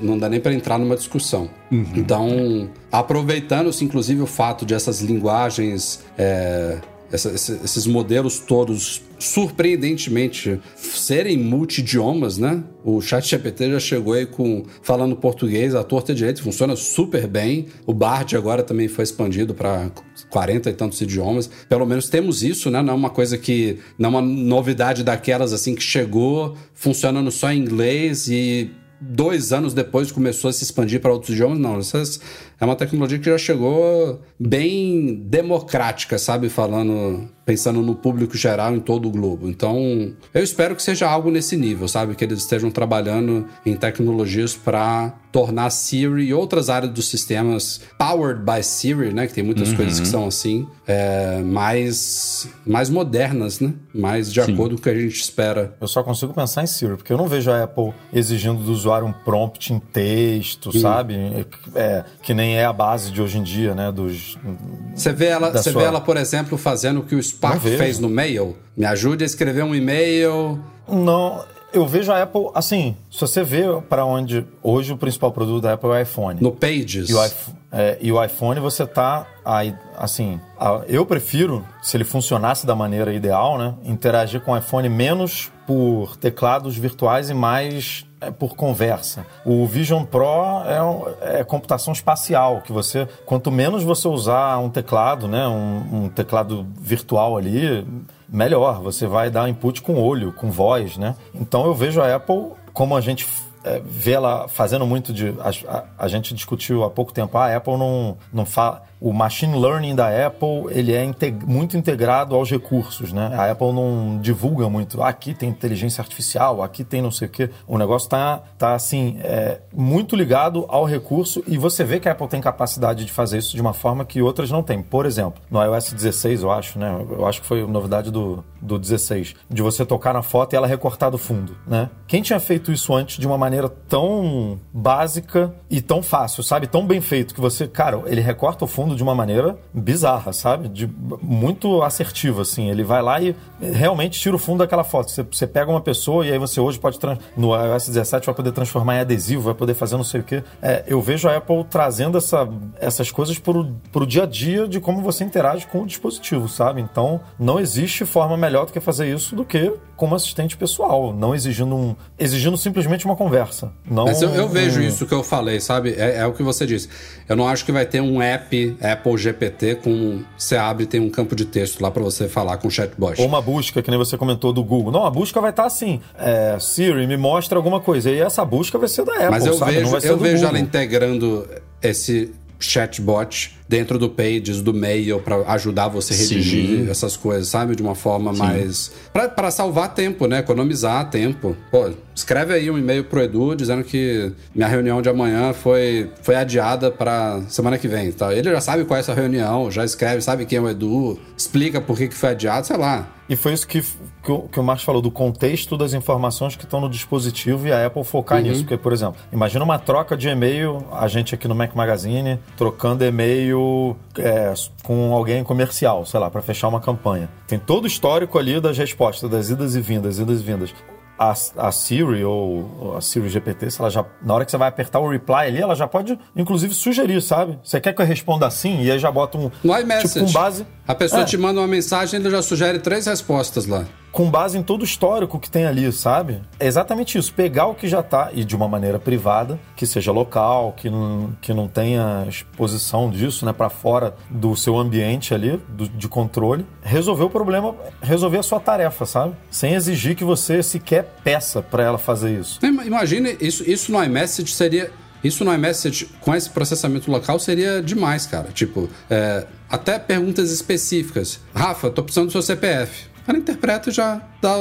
Speaker 1: não dá nem para entrar numa discussão. Então, aproveitando-se inclusive o fato de essas linguagens é, essa- esse- esses modelos todos surpreendentemente serem multidiomas, né? O ChatGPT já chegou aí com falando português à torta direito, funciona super bem. O Bard agora também foi expandido para 40 e tantos idiomas. Pelo menos temos isso, né? Não é uma coisa que não é uma novidade daquelas assim que chegou funcionando só em inglês e dois anos depois começou a se expandir para outros idiomas. Não, essas é uma tecnologia que já chegou bem democrática, sabe? Falando, pensando no público geral em todo o globo. Então, eu espero que seja algo nesse nível, sabe? Que eles estejam trabalhando em tecnologias para tornar Siri e outras áreas dos sistemas powered by Siri, né? Que tem muitas coisas que são assim, é, mais, mais modernas, né? Mais de acordo com o que a gente espera.
Speaker 2: Eu só consigo pensar em Siri, porque eu não vejo a Apple exigindo do usuário um prompt em texto, sabe? É, que nem é a base de hoje em dia, né? Dos,
Speaker 1: Você vê ela, você
Speaker 2: sua-
Speaker 1: vê ela, por exemplo, fazendo o que o Spark fez no Mail. Me ajude a escrever um e-mail.
Speaker 2: Não, eu vejo a Apple assim. Se você vê para onde hoje o principal produto da Apple é o iPhone.
Speaker 1: No Pages.
Speaker 2: E o iPhone, É, e o iPhone você tá aí, assim, a- eu prefiro, se ele funcionasse da maneira ideal, né, interagir com o iPhone menos por teclados virtuais e mais é, por conversa. O Vision Pro é, é computação espacial, que você, quanto menos você usar um teclado, né, um, um teclado virtual ali, melhor. Você vai dar input com olho, com voz, né? Então eu vejo a Apple como a gente é, vê ela fazendo muito de. A, a- a gente discutiu há pouco tempo, ah, a Apple não, não fala. O machine learning da Apple ele é inte- muito integrado aos recursos, né? A Apple não divulga muito. Ah, aqui tem inteligência artificial, aqui tem não sei o quê. O negócio tá, tá assim, é, muito ligado ao recurso e você vê que a Apple tem capacidade de fazer isso de uma forma que outras não têm. Por exemplo, no iOS 16, eu acho, né? Eu acho que foi novidade do, do 16, de você tocar na foto e ela recortar do fundo, né? Quem tinha feito isso antes de uma maneira tão básica e tão fácil, sabe? Tão bem feito que você, cara, ele recorta o fundo de uma maneira bizarra, sabe? De, muito assertiva, assim. Ele vai lá e realmente tira o fundo daquela foto. Você, você pega uma pessoa e aí você hoje pode, no iOS 17, vai poder transformar em adesivo, vai poder fazer não sei o quê. É, eu vejo a Apple trazendo essa, essas coisas pro, pro dia a dia de como você interage com o dispositivo, sabe? Então, não existe forma melhor do que fazer isso do que como assistente pessoal, não exigindo um, exigindo simplesmente uma conversa. Não
Speaker 1: Mas eu, eu vejo
Speaker 2: um-
Speaker 1: isso que eu falei, sabe? É, é o que você disse. Eu não acho que vai ter um app Apple GPT com. Você abre e tem um campo de texto lá pra você falar com o chatbot.
Speaker 2: Ou uma busca, que nem você comentou do Google. Não, a busca vai estar assim. é, Siri, me mostra alguma coisa. E essa busca vai ser da Apple,
Speaker 1: Mas eu
Speaker 2: sabe? não
Speaker 1: vejo,
Speaker 2: vai ser
Speaker 1: eu
Speaker 2: do
Speaker 1: vejo
Speaker 2: Google.
Speaker 1: ela integrando esse chatbot dentro do Pages, do Mail, pra ajudar você a
Speaker 3: Sim.
Speaker 1: redigir essas coisas, sabe? De uma forma mais. Pra, pra salvar tempo, né? Economizar tempo. Pô, escreve aí um e-mail pro Edu dizendo que minha reunião de amanhã foi, foi adiada pra semana que vem. Tá? Ele já sabe qual é essa reunião, já escreve, sabe quem é o Edu, explica por que, que foi adiado, sei lá.
Speaker 2: E foi isso que, que, o, que o Marcos falou, do contexto das informações que estão no dispositivo e a Apple focar
Speaker 1: Uhum.
Speaker 2: nisso. Porque, por exemplo, imagina uma troca de e-mail, a gente aqui no Mac Magazine, trocando e-mail é, com alguém comercial, sei lá, para fechar uma campanha. Tem todo o histórico ali das respostas, das idas e vindas, idas e vindas. A, a Siri ou a Siri GPT, se ela já, na hora que você vai apertar o reply ali, ela já pode, inclusive, sugerir, sabe? Você quer que eu responda assim? E aí já bota um.
Speaker 1: No iMessage.
Speaker 2: Tipo, com base.
Speaker 1: A pessoa
Speaker 2: É.
Speaker 1: te manda uma mensagem, ele já sugere três respostas lá.
Speaker 2: Com base em todo o histórico que tem ali, sabe? É exatamente isso. Pegar o que já tá, e de uma maneira privada, que seja local, que não, que não tenha exposição disso, né, para fora do seu ambiente ali, do- de controle, resolver o problema, resolver a sua tarefa, sabe? Sem exigir que você sequer peça para ela fazer isso.
Speaker 1: Ima- Imagine, isso, isso no iMessage seria. Isso no iMessage, com esse processamento local, seria demais, cara. Tipo, é, até perguntas específicas. Rafa, tô precisando do seu CPF. Ela interpreta e já dá a,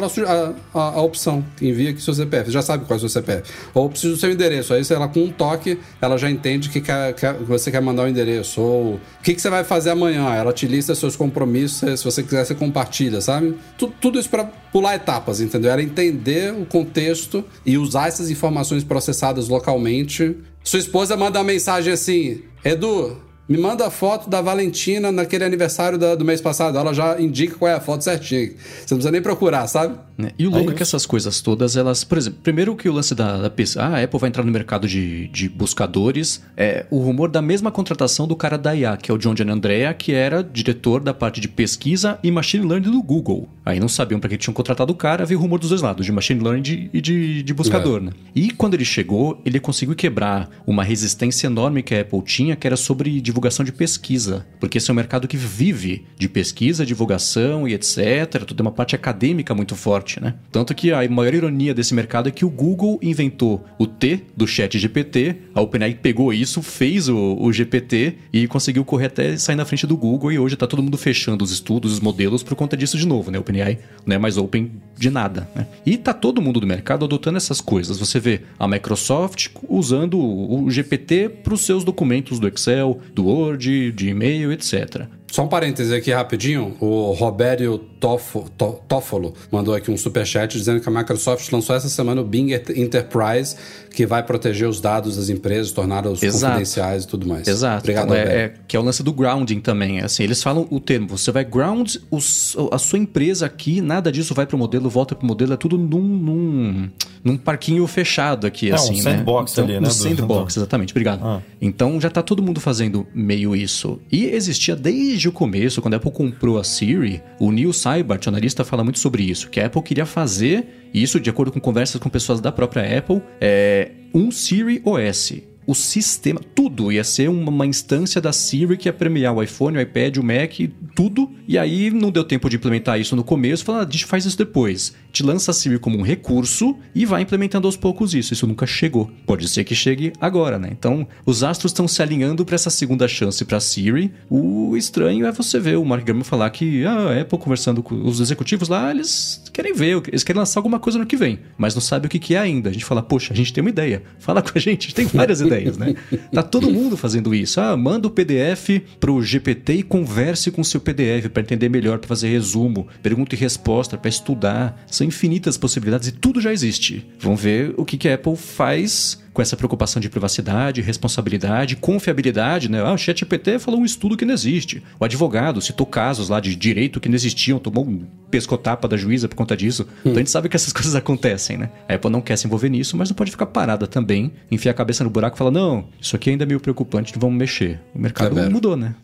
Speaker 1: a- a- opção. Envia aqui seu CPF. Já sabe qual é o seu CPF. Ou preciso do seu endereço. Aí, lá, com um toque, ela já entende que, quer- quer- que você quer mandar o endereço. Ou o que, que você vai fazer amanhã. Ela te lista seus compromissos. Se você quiser, você compartilha, sabe? Tu- tudo isso pra pular etapas, entendeu? Era entender o contexto e usar essas informações processadas localmente. Sua esposa manda uma mensagem assim: Edu, me manda a foto da Valentina naquele aniversário da- do mês passado. Ela já indica qual é a foto certinha. Você não precisa nem procurar, sabe?
Speaker 3: Né? E o louco é, que essas coisas todas, elas, por exemplo, primeiro que o lance da, da pesquisa, ah, a Apple vai entrar no mercado de, de buscadores, é o rumor da mesma contratação do cara da IA, que é o John Andrea, que era diretor da parte de pesquisa e machine learning do Google. Aí não sabiam para que tinham contratado o cara, veio o rumor dos dois lados, de machine learning de- e de, de buscador, né? E quando ele chegou, ele conseguiu quebrar uma resistência enorme que a Apple tinha, que era sobre divulgação de pesquisa, porque esse é um mercado que vive de pesquisa, divulgação e etc. Tudo é uma parte acadêmica muito forte, né? Tanto que a maior ironia desse mercado é que o Google inventou o T do chat GPT, a OpenAI pegou isso, fez o, o GPT e conseguiu correr até sair na frente do Google e hoje tá todo mundo fechando os estudos, os modelos por conta disso de novo, né? OpenAI não é mais open de nada, né? E tá todo mundo do mercado adotando essas coisas. Você vê a Microsoft usando o GPT para os seus documentos do Excel, do Word, de e-mail, etc.
Speaker 1: Só um parêntese aqui rapidinho. O Robério Toffolo mandou aqui um superchat dizendo que a Microsoft lançou essa semana o Bing Enterprise, que vai proteger os dados das empresas, torná-los confidenciais e tudo mais.
Speaker 3: Exato.
Speaker 1: Obrigado,
Speaker 3: Então, é, é- que é o lance do grounding também. Assim, eles falam o termo. Você vai ground os- a sua empresa aqui, nada disso vai pro modelo, volta pro modelo, é tudo num, num, num parquinho fechado aqui,
Speaker 2: um
Speaker 3: assim, né?
Speaker 2: sandbox ali, né,
Speaker 3: No sandbox, exatamente. Obrigado.
Speaker 2: Ah.
Speaker 3: Então já tá todo mundo fazendo meio isso. E existia desde o começo, quando a Apple comprou a Siri, o Neil Seibert, analista, fala muito sobre isso, que a Apple queria fazer, isso de acordo com conversas com pessoas da própria Apple, é um Siri OS. O sistema, tudo ia ser uma, instância da Siri que ia premiar o iPhone, o iPad, o Mac, tudo. E aí não deu tempo de implementar isso no começo, falando, ah, a gente faz isso depois. Gente lança a Siri como um recurso e vai implementando aos poucos isso. Isso nunca chegou. Pode ser que chegue agora, né? Então, os astros estão se alinhando para essa segunda chance para Siri. O estranho é você ver o Mark Gurman falar que ah, a Apple conversando com os executivos lá, eles querem ver, eles querem lançar alguma coisa no que vem, mas não sabe o que, que é ainda. A gente fala, poxa, a gente tem uma ideia. Fala com a gente, a gente tem várias ideias, né? Tá todo mundo fazendo isso. Ah, manda o PDF pro GPT e converse com o seu PDF para entender melhor, para fazer resumo, pergunta e resposta, para estudar. São infinitas possibilidades e tudo já existe. Vamos ver o que, que a Apple faz com essa preocupação de privacidade, responsabilidade, confiabilidade, né? Ah, o ChatGPT falou um estudo que não existe. O advogado citou casos lá de direito que não existiam, tomou um pescotapa da juíza por conta disso. Então a gente sabe que essas coisas acontecem, né? A Apple não quer se envolver nisso, mas não pode ficar parada também, enfiar a cabeça no buraco e falar: não, isso aqui ainda é meio preocupante, não vamos mexer. O mercado
Speaker 1: Severo.
Speaker 3: mudou, né?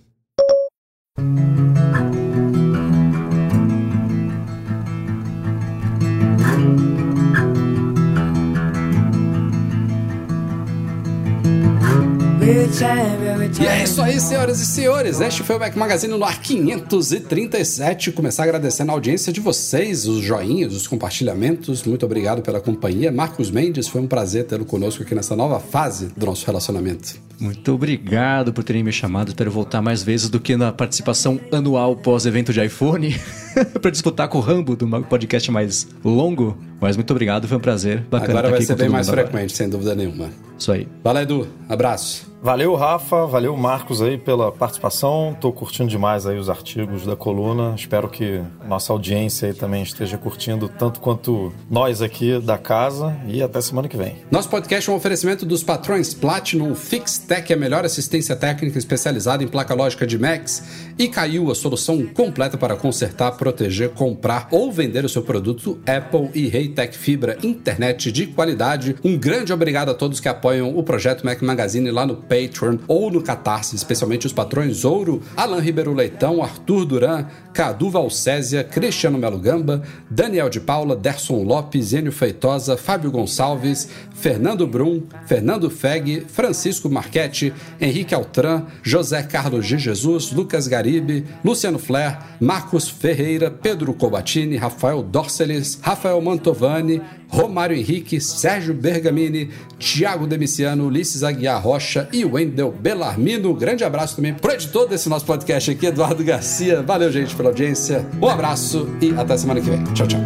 Speaker 1: E é isso aí, senhoras e senhores. Este foi o Mac Magazine no ar 537. Começar agradecendo a audiência de vocês, os joinhas, os compartilhamentos. Muito obrigado pela companhia. Marcos Mendes, foi um prazer tê-lo conosco aqui nessa nova fase do nosso relacionamento.
Speaker 3: Muito obrigado por terem me chamado. Espero voltar mais vezes do que na participação anual pós-evento de iPhone para disputar com o Rambo do podcast mais longo. Mas muito obrigado, foi um prazer. Bacana
Speaker 1: Agora vai ser bem mais
Speaker 3: agora.
Speaker 1: frequente, sem dúvida nenhuma.
Speaker 3: Isso aí.
Speaker 1: Valeu, Edu. Abraço.
Speaker 2: Valeu, Rafa. Valeu, Marcos, aí pela participação. Tô curtindo demais aí os artigos da coluna. Espero que nossa audiência aí também esteja curtindo tanto quanto nós aqui da casa. E até semana que vem.
Speaker 1: Nosso podcast é um oferecimento dos patrões Platinum FixTech, a melhor assistência técnica especializada em placa lógica de Macs, e Caiu, a solução completa para consertar, proteger, comprar ou vender o seu produto Apple e Reitec Fibra, internet de qualidade. Um grande obrigado a todos que apoiam o projeto Mac Magazine lá no Patreon ou no Catarse, especialmente os patrões Ouro, Alan Ribeiro Leitão, Arthur Duran, Cadu Valcésia, Cristiano Melo Gamba, Daniel de Paula, Derson Lopes, Enio Feitosa, Fábio Gonçalves, Fernando Brum, Fernando Feg, Francisco Marchetti, Henrique Altran, José Carlos de Jesus, Lucas Garibe, Luciano Flair, Marcos Ferreira, Pedro Cobatini, Rafael Dorceles, Rafael Mantovani, Romário Henrique, Sérgio Bergamini, Tiago Demiciano, Ulisses Aguiar Rocha e Wendel Bellarmino. Grande abraço também pro editor desse nosso podcast aqui, Eduardo Garcia. Valeu, gente, pela audiência. Um abraço e até semana que vem. Tchau, tchau.